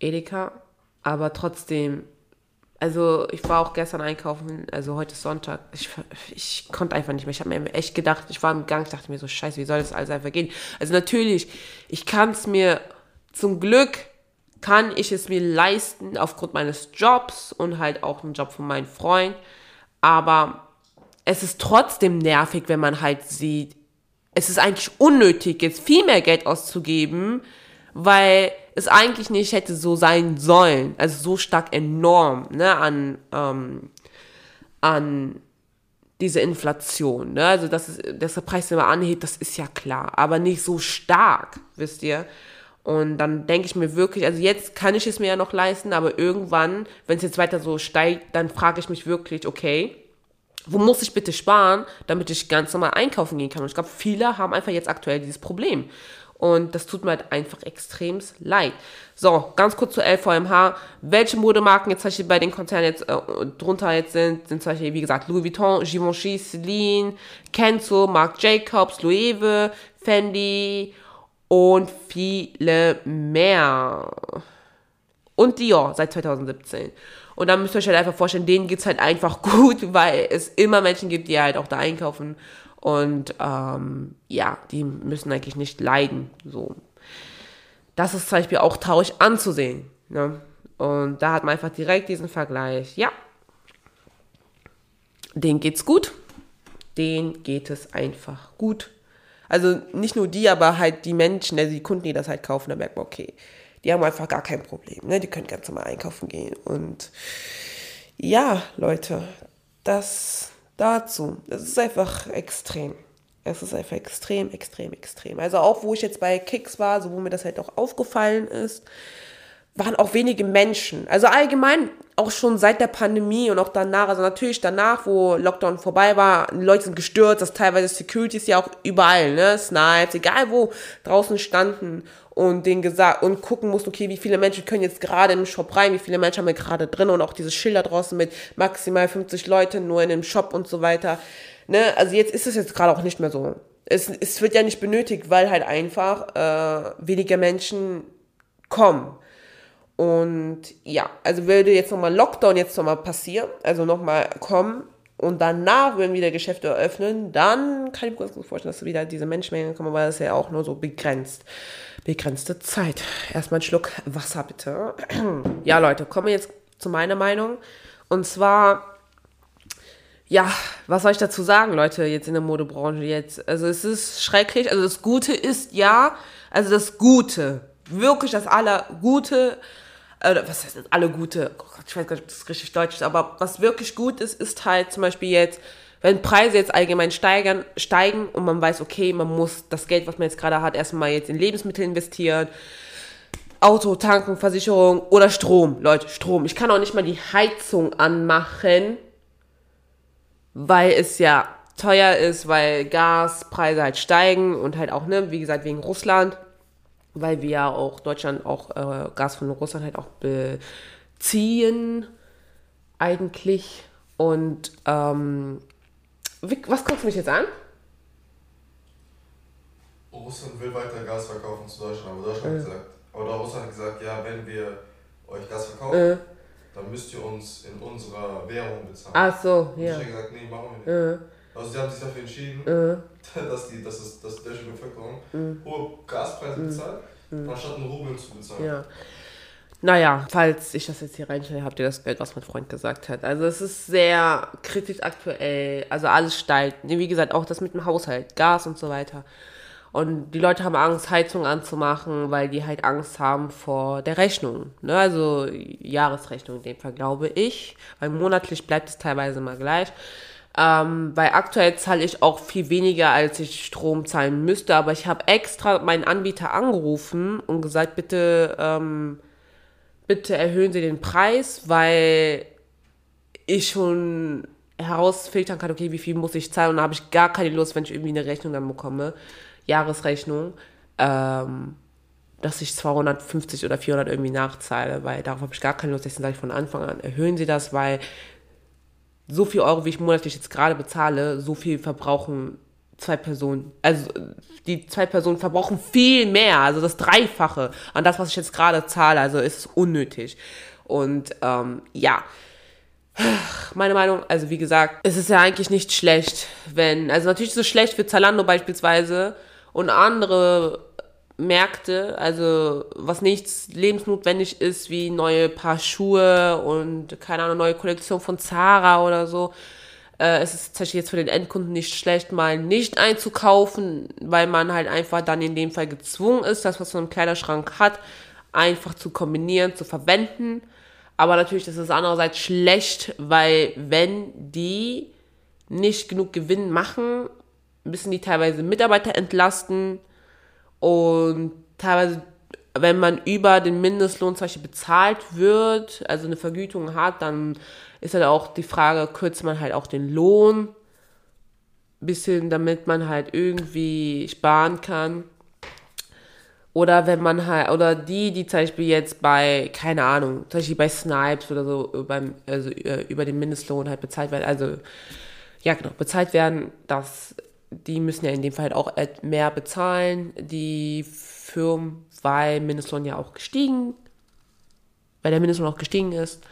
Edeka, aber trotzdem, also ich war auch gestern einkaufen, also heute ist Sonntag, ich, ich konnte einfach nicht mehr. Ich habe mir echt gedacht, ich war im Gang, ich dachte mir so, scheiße, wie soll das alles einfach gehen? Also natürlich, ich kann es mir zum Glück kann ich es mir leisten aufgrund meines Jobs und halt auch einen Job von meinem Freund. Aber es ist trotzdem nervig, wenn man halt sieht, es ist eigentlich unnötig, jetzt viel mehr Geld auszugeben, weil es eigentlich nicht hätte so sein sollen. Also so stark enorm, ne, an, ähm, an diese Inflation, ne? Also, dass, es, dass der Preis immer anhebt, das ist ja klar, aber nicht so stark, wisst ihr? Und dann denke ich mir wirklich, also jetzt kann ich es mir ja noch leisten, aber irgendwann, wenn es jetzt weiter so steigt, dann frage ich mich wirklich, okay, wo muss ich bitte sparen, damit ich ganz normal einkaufen gehen kann? Und ich glaube, viele haben einfach jetzt aktuell dieses Problem. Und das tut mir halt einfach extrem leid. So, ganz kurz zu LVMH. Welche Modemarken jetzt zum Beispiel bei den Konzernen jetzt äh, drunter jetzt sind, sind zum Beispiel, wie gesagt, Louis Vuitton, Givenchy, Celine, Kenzo, Marc Jacobs, Loewe, Fendi und viele mehr. Und Dior seit 2017. Und dann müsst ihr euch halt einfach vorstellen, denen geht's halt einfach gut, weil es immer Menschen gibt, die halt auch da einkaufen und ähm, ja, die müssen eigentlich nicht leiden. So. Das ist zum Beispiel auch traurig anzusehen. Ne? Und da hat man einfach direkt diesen Vergleich. Ja, denen geht's gut. Denen geht es einfach gut. Also nicht nur die, aber halt die Menschen, also die Kunden, die das halt kaufen, da merkt man, okay, die haben einfach gar kein Problem. Ne? Die können ganz normal einkaufen gehen. Und ja, Leute, das dazu. Es ist einfach extrem. Es ist einfach extrem, extrem, extrem. Also auch wo ich jetzt bei Kicks war, so wo mir das halt auch aufgefallen ist, waren auch wenige Menschen. Also allgemein auch schon seit der Pandemie und auch danach, also natürlich danach, wo Lockdown vorbei war, Leute sind gestürzt, dass teilweise Securities ja auch überall, ne, Snipes, egal wo draußen standen und den gesagt und gucken mussten, okay, wie viele Menschen können jetzt gerade im Shop rein, wie viele Menschen haben wir gerade drin und auch diese Schilder draußen mit maximal 50 Leuten nur in dem Shop und so weiter. Ne, also jetzt ist es jetzt gerade auch nicht mehr so. Es, es wird ja nicht benötigt, weil halt einfach äh, weniger Menschen kommen. Und ja, also würde jetzt nochmal Lockdown jetzt nochmal passieren, also nochmal kommen und danach würden wieder Geschäfte eröffnen, dann kann ich mir ganz gut vorstellen, dass wieder diese Menschenmengen kommen, weil das ist ja auch nur so begrenzt. Begrenzte Zeit. Erstmal einen Schluck Wasser bitte. ja, Leute, kommen wir jetzt zu meiner Meinung. Und zwar, ja, was soll ich dazu sagen, Leute, jetzt in der Modebranche jetzt? Also es ist schrecklich. Also das Gute ist ja, also das Gute, wirklich das Allergute, oder was heißt alle gute, oh ich weiß gar nicht, ob das richtig deutsch ist, aber was wirklich gut ist, ist halt zum Beispiel jetzt, wenn Preise jetzt allgemein steigern, steigen und man weiß, okay, man muss das Geld, was man jetzt gerade hat, erstmal jetzt in Lebensmittel investieren, Auto, Tanken, Versicherung oder Strom. Leute, Strom. Ich kann auch nicht mal die Heizung anmachen, weil es ja teuer ist, weil Gaspreise halt steigen und halt auch, ne, wie gesagt, wegen Russland weil wir ja auch Deutschland auch äh, Gas von Russland halt auch beziehen eigentlich. Und ähm, wie, was guckst du mich jetzt an? Russland will weiter Gas verkaufen zu Deutschland, aber Deutschland äh. hat gesagt, oder Russland hat gesagt, ja, wenn wir euch Gas verkaufen, äh. dann müsst ihr uns in unserer Währung bezahlen. Ach so, ja. Und ich gesagt, nee, machen wir nicht. Äh. Also sie haben sich dafür entschieden, äh. dass, die, dass, es, dass die deutsche Bevölkerung äh. hohe Gaspreise bezahlt, mhm. anstatt einen Rubel zu bezahlen. Ja. Naja, falls ich das jetzt hier reinstelle, habt ihr das Geld, was mein Freund gesagt hat. Also es ist sehr kritisch aktuell. Also alles steigt. Wie gesagt, auch das mit dem Haushalt, Gas und so weiter. Und die Leute haben Angst, Heizung anzumachen, weil die halt Angst haben vor der Rechnung. Ne? Also Jahresrechnung in dem Fall, glaube ich. Weil monatlich bleibt es teilweise mal gleich. Ähm, weil aktuell zahle ich auch viel weniger, als ich Strom zahlen müsste. Aber ich habe extra meinen Anbieter angerufen und gesagt, bitte, ähm, bitte erhöhen Sie den Preis, weil ich schon herausfiltern kann, okay, wie viel muss ich zahlen. Und da habe ich gar keine Lust, wenn ich irgendwie eine Rechnung dann bekomme, Jahresrechnung, ähm, dass ich 250 oder 400 irgendwie nachzahle, weil darauf habe ich gar keine Lust. Deswegen sage ich von Anfang an, erhöhen Sie das, weil so viel Euro, wie ich monatlich jetzt gerade bezahle, so viel verbrauchen zwei Personen. Also die zwei Personen verbrauchen viel mehr, also das Dreifache an das, was ich jetzt gerade zahle. Also ist es unnötig. Und ähm, ja, meine Meinung, also wie gesagt, es ist ja eigentlich nicht schlecht, wenn, also natürlich ist es schlecht für Zalando beispielsweise und andere Märkte, also was nichts lebensnotwendig ist, wie neue Paar Schuhe und keine Ahnung, neue Kollektion von Zara oder so. Äh, es ist tatsächlich jetzt für den Endkunden nicht schlecht, mal nicht einzukaufen, weil man halt einfach dann in dem Fall gezwungen ist, das, was man im Kleiderschrank hat, einfach zu kombinieren, zu verwenden. Aber natürlich ist es andererseits schlecht, weil wenn die nicht genug Gewinn machen, müssen die teilweise Mitarbeiter entlasten, und teilweise, wenn man über den Mindestlohn zum Beispiel bezahlt wird, also eine Vergütung hat, dann ist halt auch die Frage, kürzt man halt auch den Lohn bisschen, damit man halt irgendwie sparen kann. Oder wenn man halt, oder die, die zum Beispiel jetzt bei, keine Ahnung, zum Beispiel bei Snipes oder so beim, also äh, über den Mindestlohn halt bezahlt werden, also ja genau, bezahlt werden, dass die müssen ja in dem Fall halt auch mehr bezahlen, die Firmen, weil Mindestlohn ja auch gestiegen, weil der Mindestlohn auch gestiegen ist.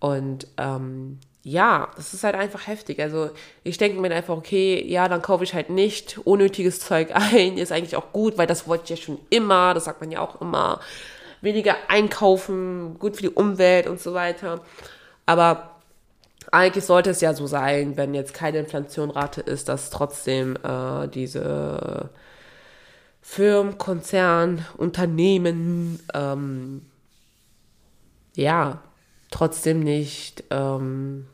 Und ähm, ja, das ist halt einfach heftig. Also ich denke mir einfach, okay, ja, dann kaufe ich halt nicht unnötiges Zeug ein. Ist eigentlich auch gut, weil das wollte ich ja schon immer. Das sagt man ja auch immer. Weniger einkaufen, gut für die Umwelt und so weiter. Aber eigentlich sollte es ja so sein, wenn jetzt keine Inflationrate ist, dass trotzdem äh, diese Firmen, Konzern, Unternehmen ähm, ja trotzdem nicht ähm,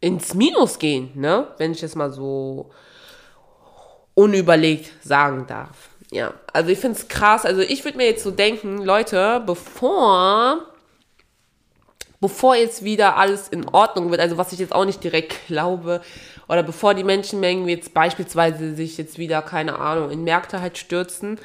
ins Minus gehen, ne? Wenn ich es mal so unüberlegt sagen darf. Ja, also ich finde es krass. Also ich würde mir jetzt so denken, Leute, bevor bevor jetzt wieder alles in Ordnung wird, also was ich jetzt auch nicht direkt glaube, oder bevor die Menschenmengen jetzt beispielsweise sich jetzt wieder, keine Ahnung, in Märkte halt stürzen,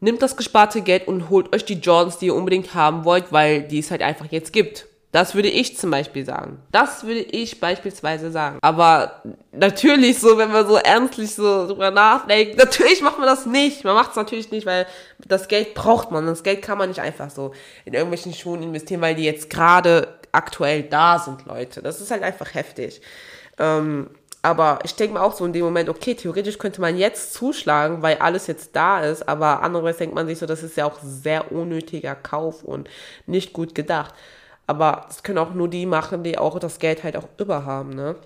nimmt das gesparte Geld und holt euch die Jordans, die ihr unbedingt haben wollt, weil die es halt einfach jetzt gibt. Das würde ich zum Beispiel sagen. Das würde ich beispielsweise sagen. Aber natürlich so, wenn man so ernstlich so drüber nachdenkt, natürlich macht man das nicht. Man macht es natürlich nicht, weil das Geld braucht man. Das Geld kann man nicht einfach so in irgendwelchen Schuhen investieren, weil die jetzt gerade aktuell da sind, Leute. Das ist halt einfach heftig. Ähm, aber ich denke mir auch so in dem Moment, okay, theoretisch könnte man jetzt zuschlagen, weil alles jetzt da ist, aber andererseits denkt man sich so, das ist ja auch sehr unnötiger Kauf und nicht gut gedacht. Aber das können auch nur die machen, die auch das Geld halt auch überhaben, ne?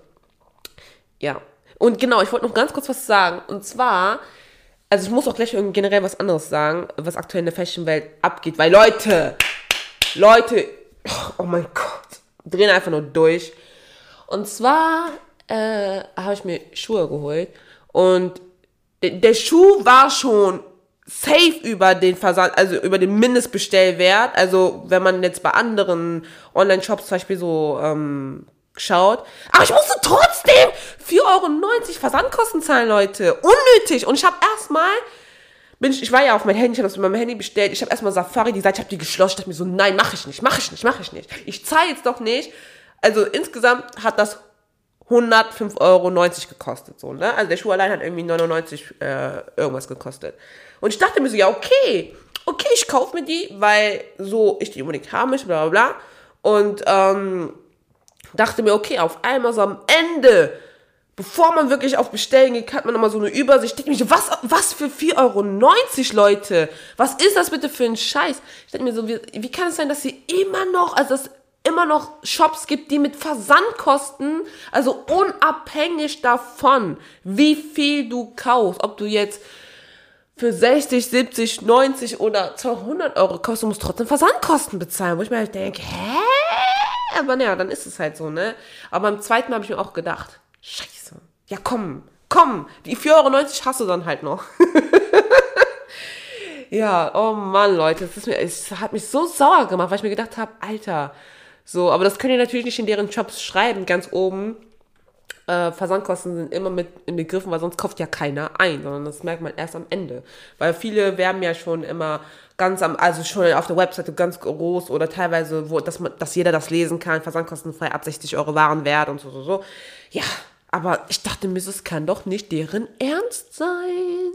Ja. Und genau, ich wollte noch ganz kurz was sagen. Und zwar, also ich muss auch gleich generell was anderes sagen, was aktuell in der Fashion-Welt abgeht. Weil Leute, Leute, oh mein Gott, drehen einfach nur durch. Und zwar äh, habe ich mir Schuhe geholt und der Schuh war schon safe über den Versand, also über den Mindestbestellwert. Also wenn man jetzt bei anderen Online-Shops zum Beispiel so ähm, schaut. Aber ich musste trotzdem 4,90 Euro Versandkosten zahlen, Leute. Unnötig. Und ich habe erstmal, bin ich, ich war ja auf mein Handy, ich habe das mit meinem Handy bestellt. Ich habe erstmal Safari, die Seite, ich habe die geschlossen. Ich dachte mir so, nein, mache ich nicht, mache ich nicht, mache ich nicht. Ich zahle jetzt doch nicht. Also insgesamt hat das 105,90 Euro gekostet. So, ne? Also der Schuh allein hat irgendwie 99 äh, irgendwas gekostet. Und ich dachte mir so, ja, okay, okay, ich kaufe mir die, weil so ich die unbedingt haben möchte, bla bla bla. Und ähm, dachte mir, okay, auf einmal so am Ende, bevor man wirklich auf Bestellen geht, hat man nochmal so eine Übersicht. Ich denke mir, was, was für 4,90 Euro, Leute? Was ist das bitte für ein Scheiß? Ich denke mir so, wie, wie kann es sein, dass sie immer noch, also das immer noch Shops gibt, die mit Versandkosten, also unabhängig davon, wie viel du kaufst, ob du jetzt für 60, 70, 90 oder 200 Euro kaufst, du musst trotzdem Versandkosten bezahlen, wo ich mir halt denke, hä? Aber naja, dann ist es halt so, ne? Aber beim zweiten habe ich mir auch gedacht, scheiße, ja komm, komm, die 4,90 Euro hast du dann halt noch. ja, oh Mann, Leute, es, ist mir, es hat mich so sauer gemacht, weil ich mir gedacht habe, Alter, so, aber das könnt ihr natürlich nicht in deren Jobs schreiben, ganz oben. Äh, Versandkosten sind immer mit inbegriffen, weil sonst kauft ja keiner ein, sondern das merkt man erst am Ende. Weil viele werben ja schon immer ganz am, also schon auf der Webseite ganz groß oder teilweise, wo, dass man, dass jeder das lesen kann, versandkostenfrei ab 60 Euro Warenwert und so, so, so. Ja, aber ich dachte mir, es kann doch nicht deren Ernst sein.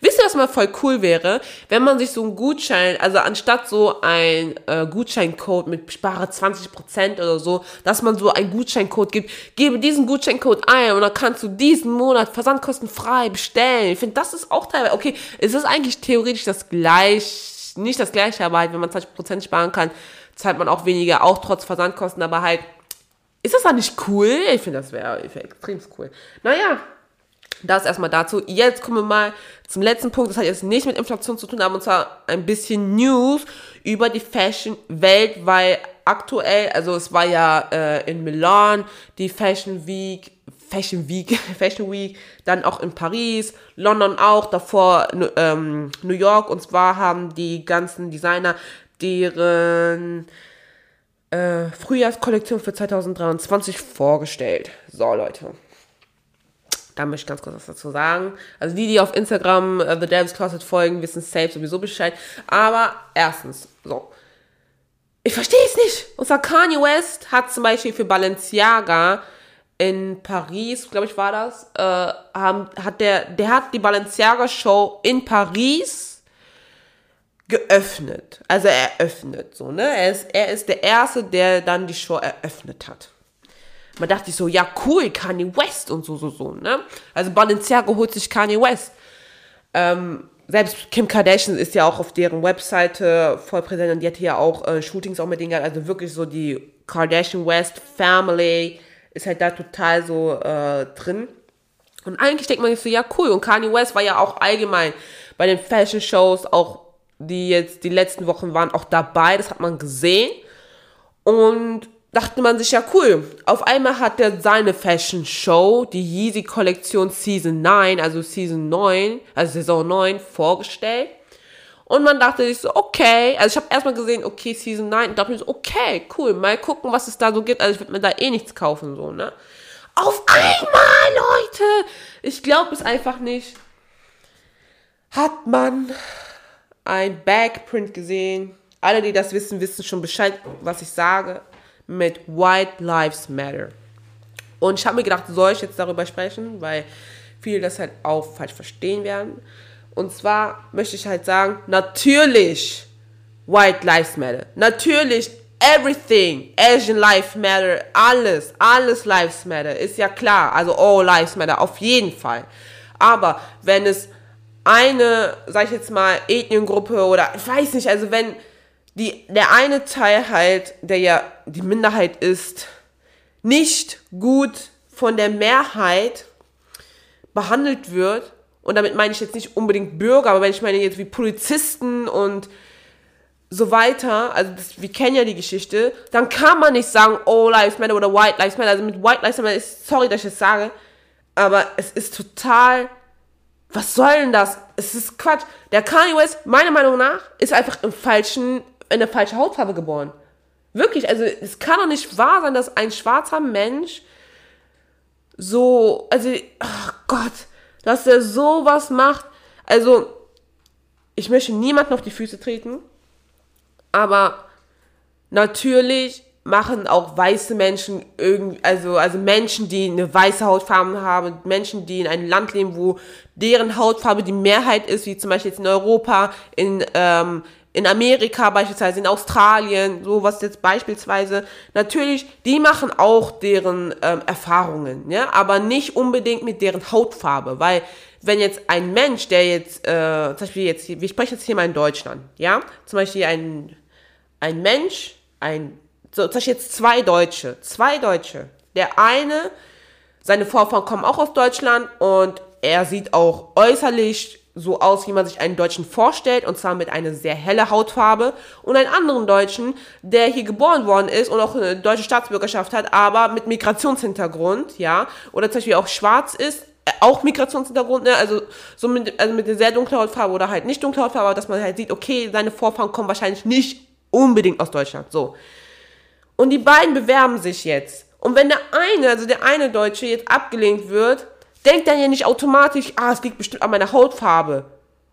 Wisst ihr, was mal voll cool wäre? Wenn man sich so einen Gutschein, also anstatt so ein äh, Gutscheincode mit spare 20% oder so, dass man so einen Gutscheincode gibt, gebe diesen Gutscheincode ein und dann kannst du diesen Monat versandkostenfrei bestellen. Ich finde, das ist auch teilweise, okay, es ist eigentlich theoretisch das gleich, nicht das gleiche, aber halt, wenn man 20% sparen kann, zahlt man auch weniger, auch trotz Versandkosten, aber halt, ist das dann nicht cool? Ich finde, das wäre wär extrem cool. Naja, das erstmal dazu. Jetzt kommen wir mal zum letzten Punkt. Das hat jetzt nicht mit Inflation zu tun, aber und zwar ein bisschen News über die Fashion-Welt, weil aktuell, also es war ja äh, in Milan die Fashion Week, Fashion Week, Fashion Week, dann auch in Paris, London auch, davor ähm, New York. Und zwar haben die ganzen Designer deren äh, Frühjahrskollektion für 2023 vorgestellt. So, Leute. Da möchte ich ganz kurz was dazu sagen. Also die, die auf Instagram uh, The Devil's Closet folgen, wissen safe sowieso Bescheid. Aber erstens, so. Ich verstehe es nicht. Zwar Kanye West hat zum Beispiel für Balenciaga in Paris, glaube ich, war das, äh, haben, hat der, der hat die Balenciaga Show in Paris geöffnet. Also eröffnet, so, ne? Er ist, er ist der Erste, der dann die Show eröffnet hat. Man dachte sich so, ja cool, Kanye West und so, so, so, ne? Also Balenciaga holt sich Kanye West. Ähm, selbst Kim Kardashian ist ja auch auf deren Webseite voll präsent und die hatte ja auch äh, Shootings auch mit denen gehabt. Also wirklich so die Kardashian West Family ist halt da total so äh, drin. Und eigentlich denkt man sich so, ja cool. Und Kanye West war ja auch allgemein bei den Fashion Shows, auch die jetzt die letzten Wochen waren, auch dabei. Das hat man gesehen. Und dachte man sich, ja cool. Auf einmal hat er seine Fashion Show, die Yeezy Kollektion Season 9, also Season 9, also Saison 9, vorgestellt. Und man dachte sich so, okay, also ich habe erstmal gesehen, okay, Season 9, und dachte mir so, okay, cool, mal gucken, was es da so gibt. Also ich würde mir da eh nichts kaufen, so, ne? Auf einmal, Leute! Ich glaube es einfach nicht. Hat man ein Backprint gesehen? Alle, die das wissen, wissen schon Bescheid, was ich sage mit White Lives Matter. Und ich habe mir gedacht, soll ich jetzt darüber sprechen, weil viele das halt auch falsch verstehen werden. Und zwar möchte ich halt sagen, natürlich White Lives Matter. Natürlich everything, Asian Lives Matter, alles, alles Lives Matter, ist ja klar. Also all Lives Matter, auf jeden Fall. Aber wenn es eine, sag ich jetzt mal, Ethniengruppe oder ich weiß nicht, also wenn die, der eine Teil halt, der ja die Minderheit ist, nicht gut von der Mehrheit behandelt wird, und damit meine ich jetzt nicht unbedingt Bürger, aber wenn ich meine jetzt wie Polizisten und so weiter, also das, wir kennen ja die Geschichte, dann kann man nicht sagen, oh, Lives Matter oder White Lives Matter. Also mit White Lives Matter ist, sorry, dass ich das sage, aber es ist total, was soll denn das? Es ist Quatsch. Der Kanye West, meiner Meinung nach, ist einfach im falschen in der falschen Hautfarbe geboren. Wirklich, also es kann doch nicht wahr sein, dass ein schwarzer Mensch so, also, oh Gott, dass er sowas macht. Also, ich möchte niemanden auf die Füße treten, aber natürlich machen auch weiße Menschen irgendwie, also, also Menschen, die eine weiße Hautfarbe haben, Menschen, die in einem Land leben, wo deren Hautfarbe die Mehrheit ist, wie zum Beispiel jetzt in Europa, in, ähm, in Amerika beispielsweise, in Australien, sowas jetzt beispielsweise, natürlich, die machen auch deren ähm, Erfahrungen, ja, aber nicht unbedingt mit deren Hautfarbe, weil wenn jetzt ein Mensch, der jetzt, äh, zum Beispiel jetzt, wir sprechen jetzt hier mal in Deutschland, ja, zum Beispiel ein, ein Mensch, ein, so, zum Beispiel jetzt zwei Deutsche, zwei Deutsche, der eine, seine Vorfahren kommen auch aus Deutschland und er sieht auch äußerlich so aus, wie man sich einen Deutschen vorstellt, und zwar mit einer sehr helle Hautfarbe, und einen anderen Deutschen, der hier geboren worden ist und auch eine deutsche Staatsbürgerschaft hat, aber mit Migrationshintergrund, ja, oder zum Beispiel auch schwarz ist, äh, auch Migrationshintergrund, ne? also so mit, also mit einer sehr dunklen Hautfarbe oder halt nicht dunkle Hautfarbe, aber dass man halt sieht, okay, seine Vorfahren kommen wahrscheinlich nicht unbedingt aus Deutschland, so. Und die beiden bewerben sich jetzt. Und wenn der eine, also der eine Deutsche jetzt abgelehnt wird, denkt dann ja nicht automatisch, ah, es liegt bestimmt an meiner Hautfarbe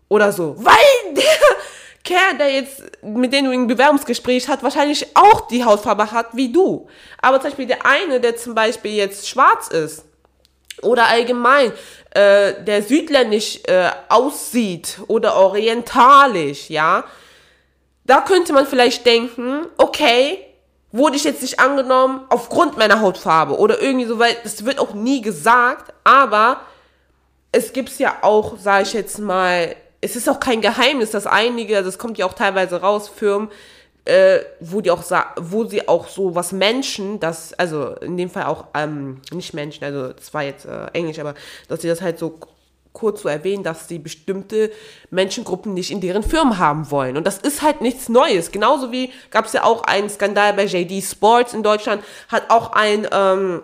oder so. Weil der Kerl, der jetzt, mit dem du ein Bewerbungsgespräch hat, wahrscheinlich auch die Hautfarbe hat wie du. Aber zum Beispiel der eine, der zum Beispiel jetzt schwarz ist oder allgemein, äh, der südländisch äh, aussieht oder orientalisch, ja, da könnte man vielleicht denken, okay, wurde ich jetzt nicht angenommen aufgrund meiner Hautfarbe oder irgendwie so, weil das wird auch nie gesagt, aber es gibt ja auch, sage ich jetzt mal, es ist auch kein Geheimnis, dass einige, das kommt ja auch teilweise raus, Firmen, äh, wo die auch wo sie auch so was Menschen, das, also in dem Fall auch, ähm, nicht Menschen, also das war jetzt äh, Englisch, aber dass sie das halt so kurz zu erwähnen, dass sie bestimmte Menschengruppen nicht in deren Firmen haben wollen. Und das ist halt nichts Neues. Genauso wie gab es ja auch einen Skandal bei JD Sports in Deutschland, hat auch ein, ähm,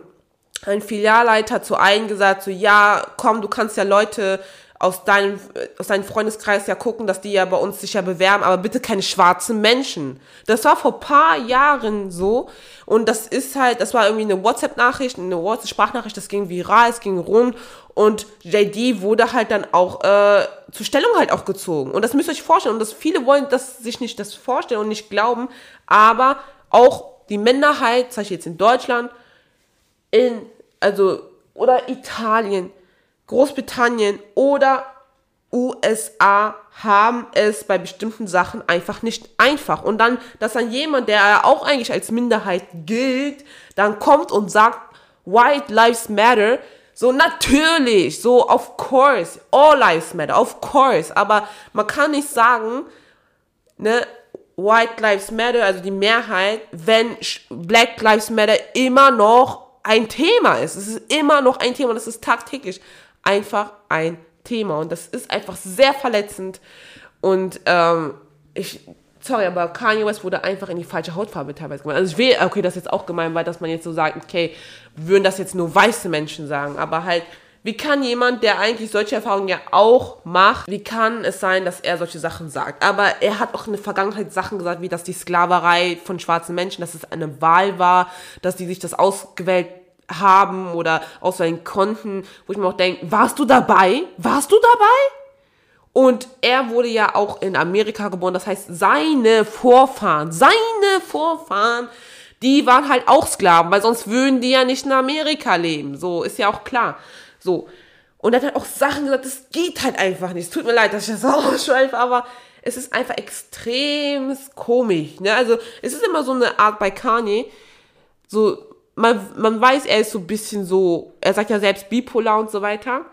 ein Filialleiter zu allen gesagt, so ja, komm, du kannst ja Leute aus deinem, aus deinem Freundeskreis ja gucken, dass die ja bei uns sich ja bewerben, aber bitte keine schwarzen Menschen. Das war vor paar Jahren so. Und das ist halt, das war irgendwie eine WhatsApp-Nachricht, eine WhatsApp-Sprachnachricht, das ging viral, es ging rund. Und JD wurde halt dann auch äh, zur Stellung halt auch gezogen. Und das müsst ihr euch vorstellen. Und das viele wollen das sich nicht das vorstellen und nicht glauben. Aber auch die Minderheit, zum Beispiel jetzt in Deutschland, in, also, oder Italien, Großbritannien oder USA haben es bei bestimmten Sachen einfach nicht einfach. Und dann, dass dann jemand, der auch eigentlich als Minderheit gilt, dann kommt und sagt, White Lives Matter. So natürlich, so of course, all lives matter, of course. Aber man kann nicht sagen, ne, White Lives Matter, also die Mehrheit, wenn Black Lives Matter immer noch ein Thema ist. Es ist immer noch ein Thema es ist tagtäglich einfach ein Thema. Und das ist einfach sehr verletzend. Und ähm, ich, sorry, aber Kanye West wurde einfach in die falsche Hautfarbe teilweise gemacht. Also ich will, okay, das ist jetzt auch gemein, weil dass man jetzt so sagt, okay, würden das jetzt nur weiße Menschen sagen, aber halt wie kann jemand, der eigentlich solche Erfahrungen ja auch macht, wie kann es sein, dass er solche Sachen sagt? Aber er hat auch in der Vergangenheit Sachen gesagt, wie dass die Sklaverei von schwarzen Menschen, dass es eine Wahl war, dass die sich das ausgewählt haben oder auswählen konnten, wo ich mir auch denke, warst du dabei? Warst du dabei? Und er wurde ja auch in Amerika geboren, das heißt, seine Vorfahren, seine Vorfahren, die waren halt auch Sklaven, weil sonst würden die ja nicht in Amerika leben. So, ist ja auch klar. So. Und er hat halt auch Sachen gesagt, das geht halt einfach nicht. Es tut mir leid, dass ich das auch schreibe, aber es ist einfach extrem komisch. Ne? Also, es ist immer so eine Art bei Kanye, so, man, man weiß, er ist so ein bisschen so, er sagt ja selbst bipolar und so weiter.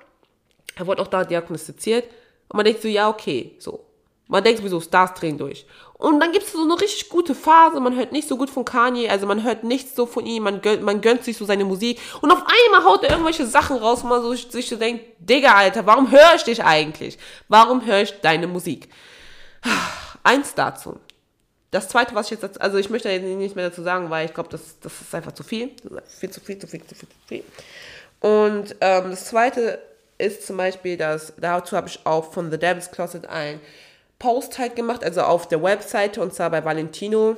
Er wurde auch da diagnostiziert. Und man denkt so, ja, okay, so. Man denkt sowieso, Stars drehen durch. Und dann gibt es so eine richtig gute Phase, man hört nicht so gut von Kanye, also man hört nichts so von ihm, man gönnt, man gönnt sich so seine Musik. Und auf einmal haut er irgendwelche Sachen raus, wo man so, sich so denkt, Digga, Alter, warum höre ich dich eigentlich? Warum höre ich deine Musik? Eins dazu. Das zweite, was ich jetzt, also ich möchte jetzt nicht mehr dazu sagen, weil ich glaube, das, das ist einfach zu viel. Viel zu viel, zu viel, zu viel, zu viel. Und ähm, das zweite ist zum Beispiel, dass dazu habe ich auch von The Devil's Closet ein Post halt gemacht, also auf der Webseite und zwar bei Valentino.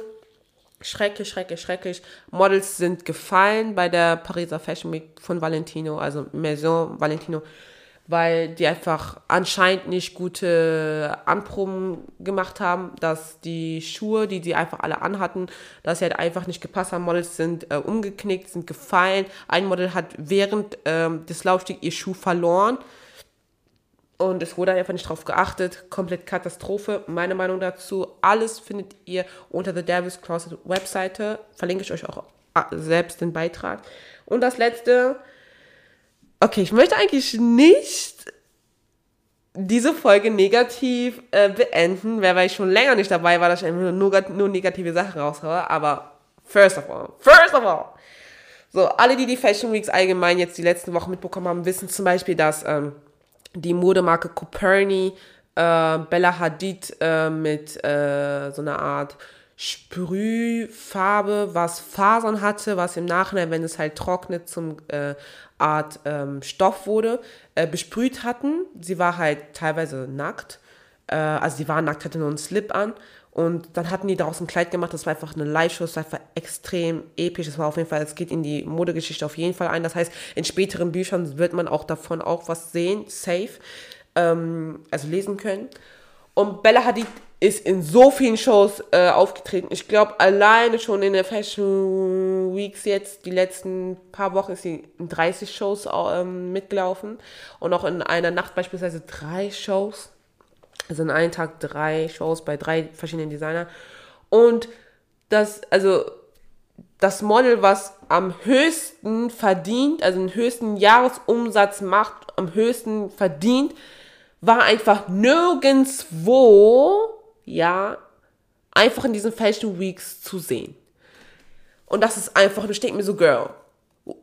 Schrecklich, schrecklich, schrecklich. Models sind gefallen bei der Pariser Fashion Week von Valentino, also Maison Valentino, weil die einfach anscheinend nicht gute Anproben gemacht haben, dass die Schuhe, die sie einfach alle anhatten, dass sie halt einfach nicht gepasst haben. Models sind äh, umgeknickt, sind gefallen. Ein Model hat während ähm, des Laufstiegs ihr Schuh verloren und es wurde einfach nicht drauf geachtet. Komplett Katastrophe. Meine Meinung dazu. Alles findet ihr unter der Devil's Closet Webseite. Verlinke ich euch auch äh, selbst den Beitrag. Und das letzte. Okay, ich möchte eigentlich nicht diese Folge negativ äh, beenden, weil ich schon länger nicht dabei war, dass ich einfach nur, nur negative Sachen raushaue. Aber first of all, first of all. So, alle, die die Fashion Weeks allgemein jetzt die letzten Wochen mitbekommen haben, wissen zum Beispiel, dass ähm, die Modemarke Coperni äh, Bella Hadid äh, mit äh, so einer Art Sprühfarbe, was Fasern hatte, was im Nachhinein, wenn es halt trocknet, zum äh, Art ähm, Stoff wurde, äh, besprüht hatten. Sie war halt teilweise nackt. Äh, also sie war nackt, hatte nur einen Slip an. Und dann hatten die daraus ein Kleid gemacht, das war einfach eine Live-Show, das war einfach extrem episch. Das war auf jeden Fall, es geht in die Modegeschichte auf jeden Fall ein. Das heißt, in späteren Büchern wird man auch davon auch was sehen, safe, ähm, also lesen können. Und Bella Hadid ist in so vielen Shows äh, aufgetreten. Ich glaube, alleine schon in der Fashion Weeks jetzt, die letzten paar Wochen, ist sie in 30 Shows ähm, mitgelaufen. Und auch in einer Nacht beispielsweise drei Shows also in einem Tag drei Shows bei drei verschiedenen Designern. Und das, also das Model, was am höchsten verdient, also den höchsten Jahresumsatz macht, am höchsten verdient, war einfach nirgendwo, ja, einfach in diesen Fashion Weeks zu sehen. Und das ist einfach, du steht mir so, Girl,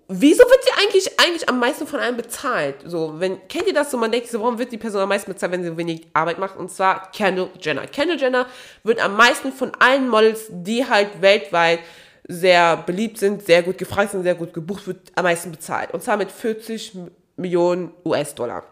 wieso wird sie eigentlich, eigentlich am meisten von einem bezahlt? So, wenn, kennt ihr das so? Man denkt so, warum wird die Person am meisten bezahlt, wenn sie wenig Arbeit macht? Und zwar Kendall Jenner. Kendall Jenner wird am meisten von allen Models, die halt weltweit sehr beliebt sind, sehr gut gefragt sind, sehr gut gebucht wird, am meisten bezahlt. Und zwar mit 40 Millionen US-Dollar.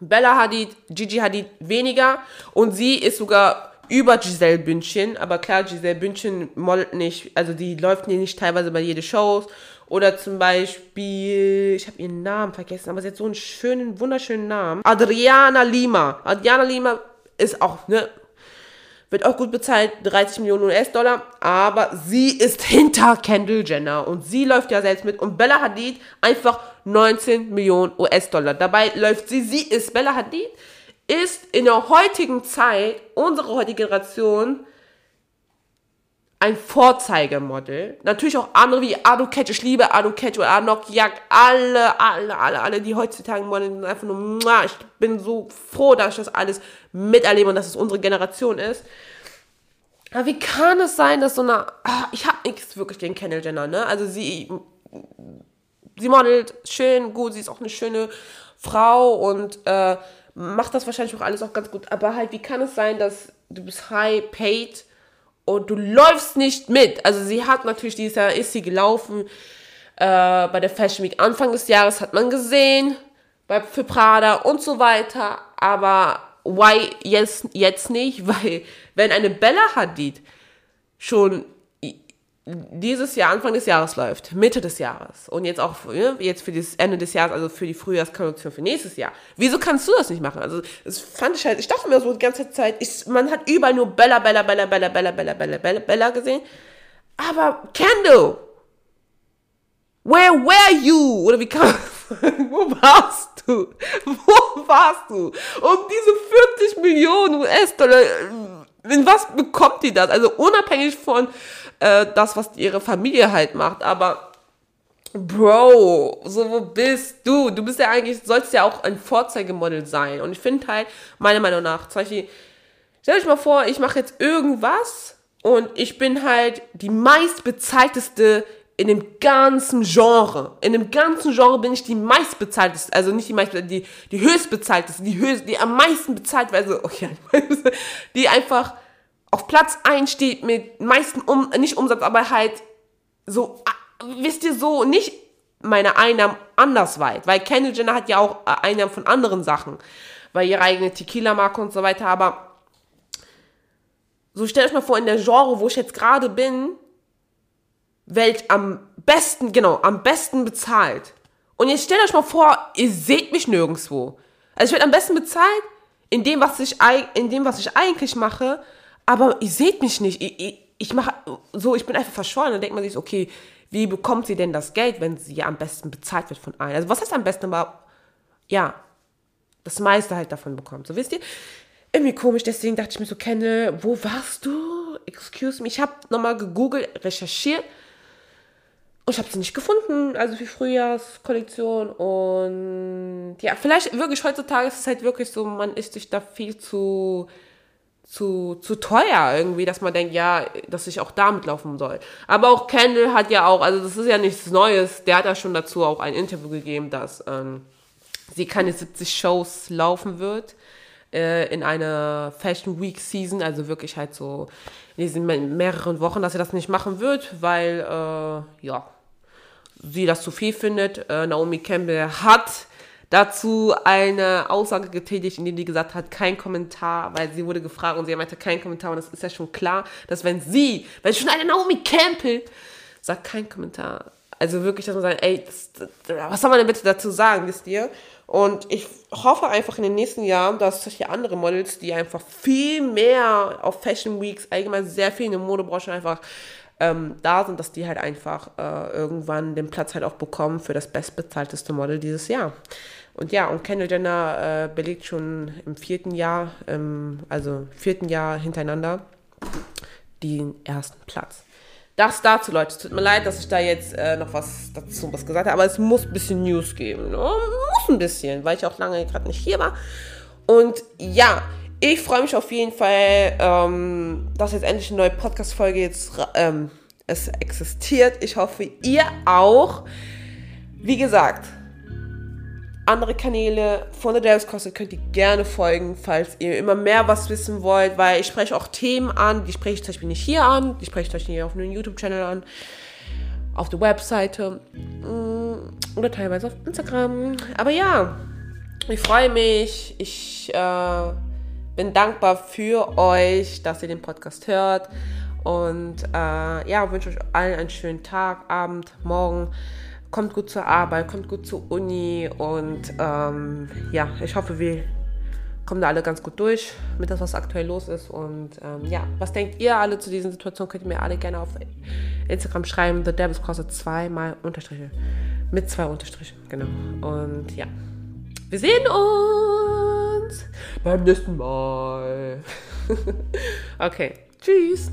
Bella Hadid, Gigi Hadid weniger und sie ist sogar über Giselle Bündchen, aber klar, Giselle Bündchen modelt nicht, also die läuft nicht teilweise bei jede Shows oder zum Beispiel, ich habe ihren Namen vergessen, aber sie hat so einen schönen, wunderschönen Namen. Adriana Lima. Adriana Lima ist auch, ne, wird auch gut bezahlt, 30 Millionen US-Dollar, aber sie ist hinter Kendall Jenner und sie läuft ja selbst mit und Bella Hadid einfach 19 Millionen US-Dollar. Dabei läuft sie, sie ist, Bella Hadid ist in der heutigen Zeit, unsere heutige Generation, ein Vorzeigemodel. Natürlich auch andere wie Adu Ketch. Ich liebe Adu Ketch oder Anok Yak. Alle, alle, alle, alle, die heutzutage modeln, sind einfach nur, ich bin so froh, dass ich das alles miterlebe und dass es unsere Generation ist. Aber wie kann es sein, dass so eine, ah, ich habe nichts wirklich gegen Kendall Jenner, ne? Also sie, sie modelt schön, gut, sie ist auch eine schöne Frau und äh, macht das wahrscheinlich auch alles auch ganz gut. Aber halt, wie kann es sein, dass du bist high paid und du läufst nicht mit. Also sie hat natürlich dieses Jahr, ist sie gelaufen äh, bei der Fashion Week Anfang des Jahres, hat man gesehen, bei, für Prada und so weiter. Aber why jetzt, jetzt nicht? Weil wenn eine Bella Hadid schon dieses Jahr, Anfang des Jahres läuft, Mitte des Jahres und jetzt auch ne, jetzt für das Ende des Jahres, also für die Frühjahrskollektion für nächstes Jahr. Wieso kannst du das nicht machen? Also das fand ich halt, ich dachte mir so die ganze Zeit, ich, man hat überall nur Bella, Bella, Bella, Bella, Bella, Bella, Bella, Bella, Bella gesehen, aber Kendall, where were you? Oder wie kam, wo warst du? Wo warst du? Um diese 40 Millionen US-Dollar, in was bekommt die das? Also unabhängig von äh, das, was ihre Familie halt macht. Aber Bro, so wo bist du? Du bist ja eigentlich, sollst ja auch ein Vorzeigemodel sein. Und ich finde halt, meiner Meinung nach, zum Beispiel, stell euch mal vor, ich mache jetzt irgendwas und ich bin halt die meistbezahlteste in dem ganzen Genre. In dem ganzen Genre bin ich die meistbezahlteste, also nicht die meistbezahlteste, die, die höchstbezahlteste, die höchst, die am meisten bezahlt, also, okay, die einfach auf Platz 1 steht mit meisten, um, nicht Umsatz, aber halt so, ah, wisst ihr, so nicht meine Einnahmen andersweit, weil Kendall Jenner hat ja auch äh, Einnahmen von anderen Sachen, weil ihre eigene Tequila-Marke und so weiter, aber so stellt euch mal vor, in der Genre, wo ich jetzt gerade bin, welch am besten, genau, am besten bezahlt. Und jetzt stellt euch mal vor, ihr seht mich nirgendwo. Also ich werde am besten bezahlt in dem, was ich, in dem, was ich eigentlich mache, aber ihr seht mich nicht. Ich, ich, ich mache so, ich bin einfach verschollen. Dann denkt man sich, okay, wie bekommt sie denn das Geld, wenn sie ja am besten bezahlt wird von allen? Also was heißt am besten, aber ja, das meiste halt davon bekommt. So wisst ihr? Irgendwie komisch, deswegen dachte ich mir so, Kenne, wo warst du? Excuse me. Ich habe nochmal gegoogelt, recherchiert und ich habe sie nicht gefunden, also für Frühjahrskollektion. Und ja, vielleicht wirklich heutzutage ist es halt wirklich so, man ist sich da viel zu zu, zu teuer irgendwie, dass man denkt, ja, dass ich auch damit laufen soll. Aber auch Kendall hat ja auch, also das ist ja nichts Neues, der hat ja schon dazu auch ein Interview gegeben, dass ähm, sie keine 70 Shows laufen wird äh, in einer Fashion Week Season, also wirklich halt so in diesen mehreren Wochen, dass sie das nicht machen wird, weil, äh, ja, sie das zu viel findet. Äh, Naomi Campbell hat dazu eine Aussage getätigt, in der die gesagt hat, kein Kommentar, weil sie wurde gefragt und sie meinte, kein Kommentar. Und das ist ja schon klar, dass wenn sie, wenn schon eine Naomi Campbell sagt, kein Kommentar. Also wirklich, dass man sagt, ey, das, das, was soll man denn bitte dazu sagen, wisst ihr? Und ich hoffe einfach in den nächsten Jahren, dass solche andere Models, die einfach viel mehr auf Fashion Weeks, allgemein sehr viel in der Modebranche einfach ähm, da sind, dass die halt einfach äh, irgendwann den Platz halt auch bekommen für das bestbezahlteste Model dieses Jahr. Und ja, und Kendall Jenner äh, belegt schon im vierten Jahr, ähm, also vierten Jahr hintereinander, den ersten Platz. Das dazu, Leute. Es tut mir leid, dass ich da jetzt äh, noch was dazu was gesagt habe, aber es muss ein bisschen News geben. Ne? Muss ein bisschen, weil ich auch lange gerade nicht hier war. Und ja, ich freue mich auf jeden Fall, ähm, dass jetzt endlich eine neue Podcast-Folge jetzt ähm, es existiert. Ich hoffe, ihr auch. Wie gesagt, andere Kanäle von der Davis Kostet könnt ihr gerne folgen, falls ihr immer mehr was wissen wollt, weil ich spreche auch Themen an, die spreche ich zum Beispiel nicht hier an, die spreche ich euch nicht auf einem YouTube-Channel an, auf der Webseite mm, oder teilweise auf Instagram. Aber ja, Ich freue mich. Ich äh, bin dankbar für euch, dass ihr den Podcast hört. Und äh, ja, wünsche euch allen einen schönen Tag, Abend, Morgen. Kommt gut zur Arbeit, kommt gut zur Uni und ähm, ja, ich hoffe, wir kommen da alle ganz gut durch mit das, was aktuell los ist. Und ähm, ja, was denkt ihr alle zu diesen Situationen? Könnt ihr mir alle gerne auf Instagram schreiben. The Devil's Closet zweimal Unterstriche. Mit zwei Unterstrichen, genau. Und ja, wir sehen uns beim nächsten Mal. okay, tschüss.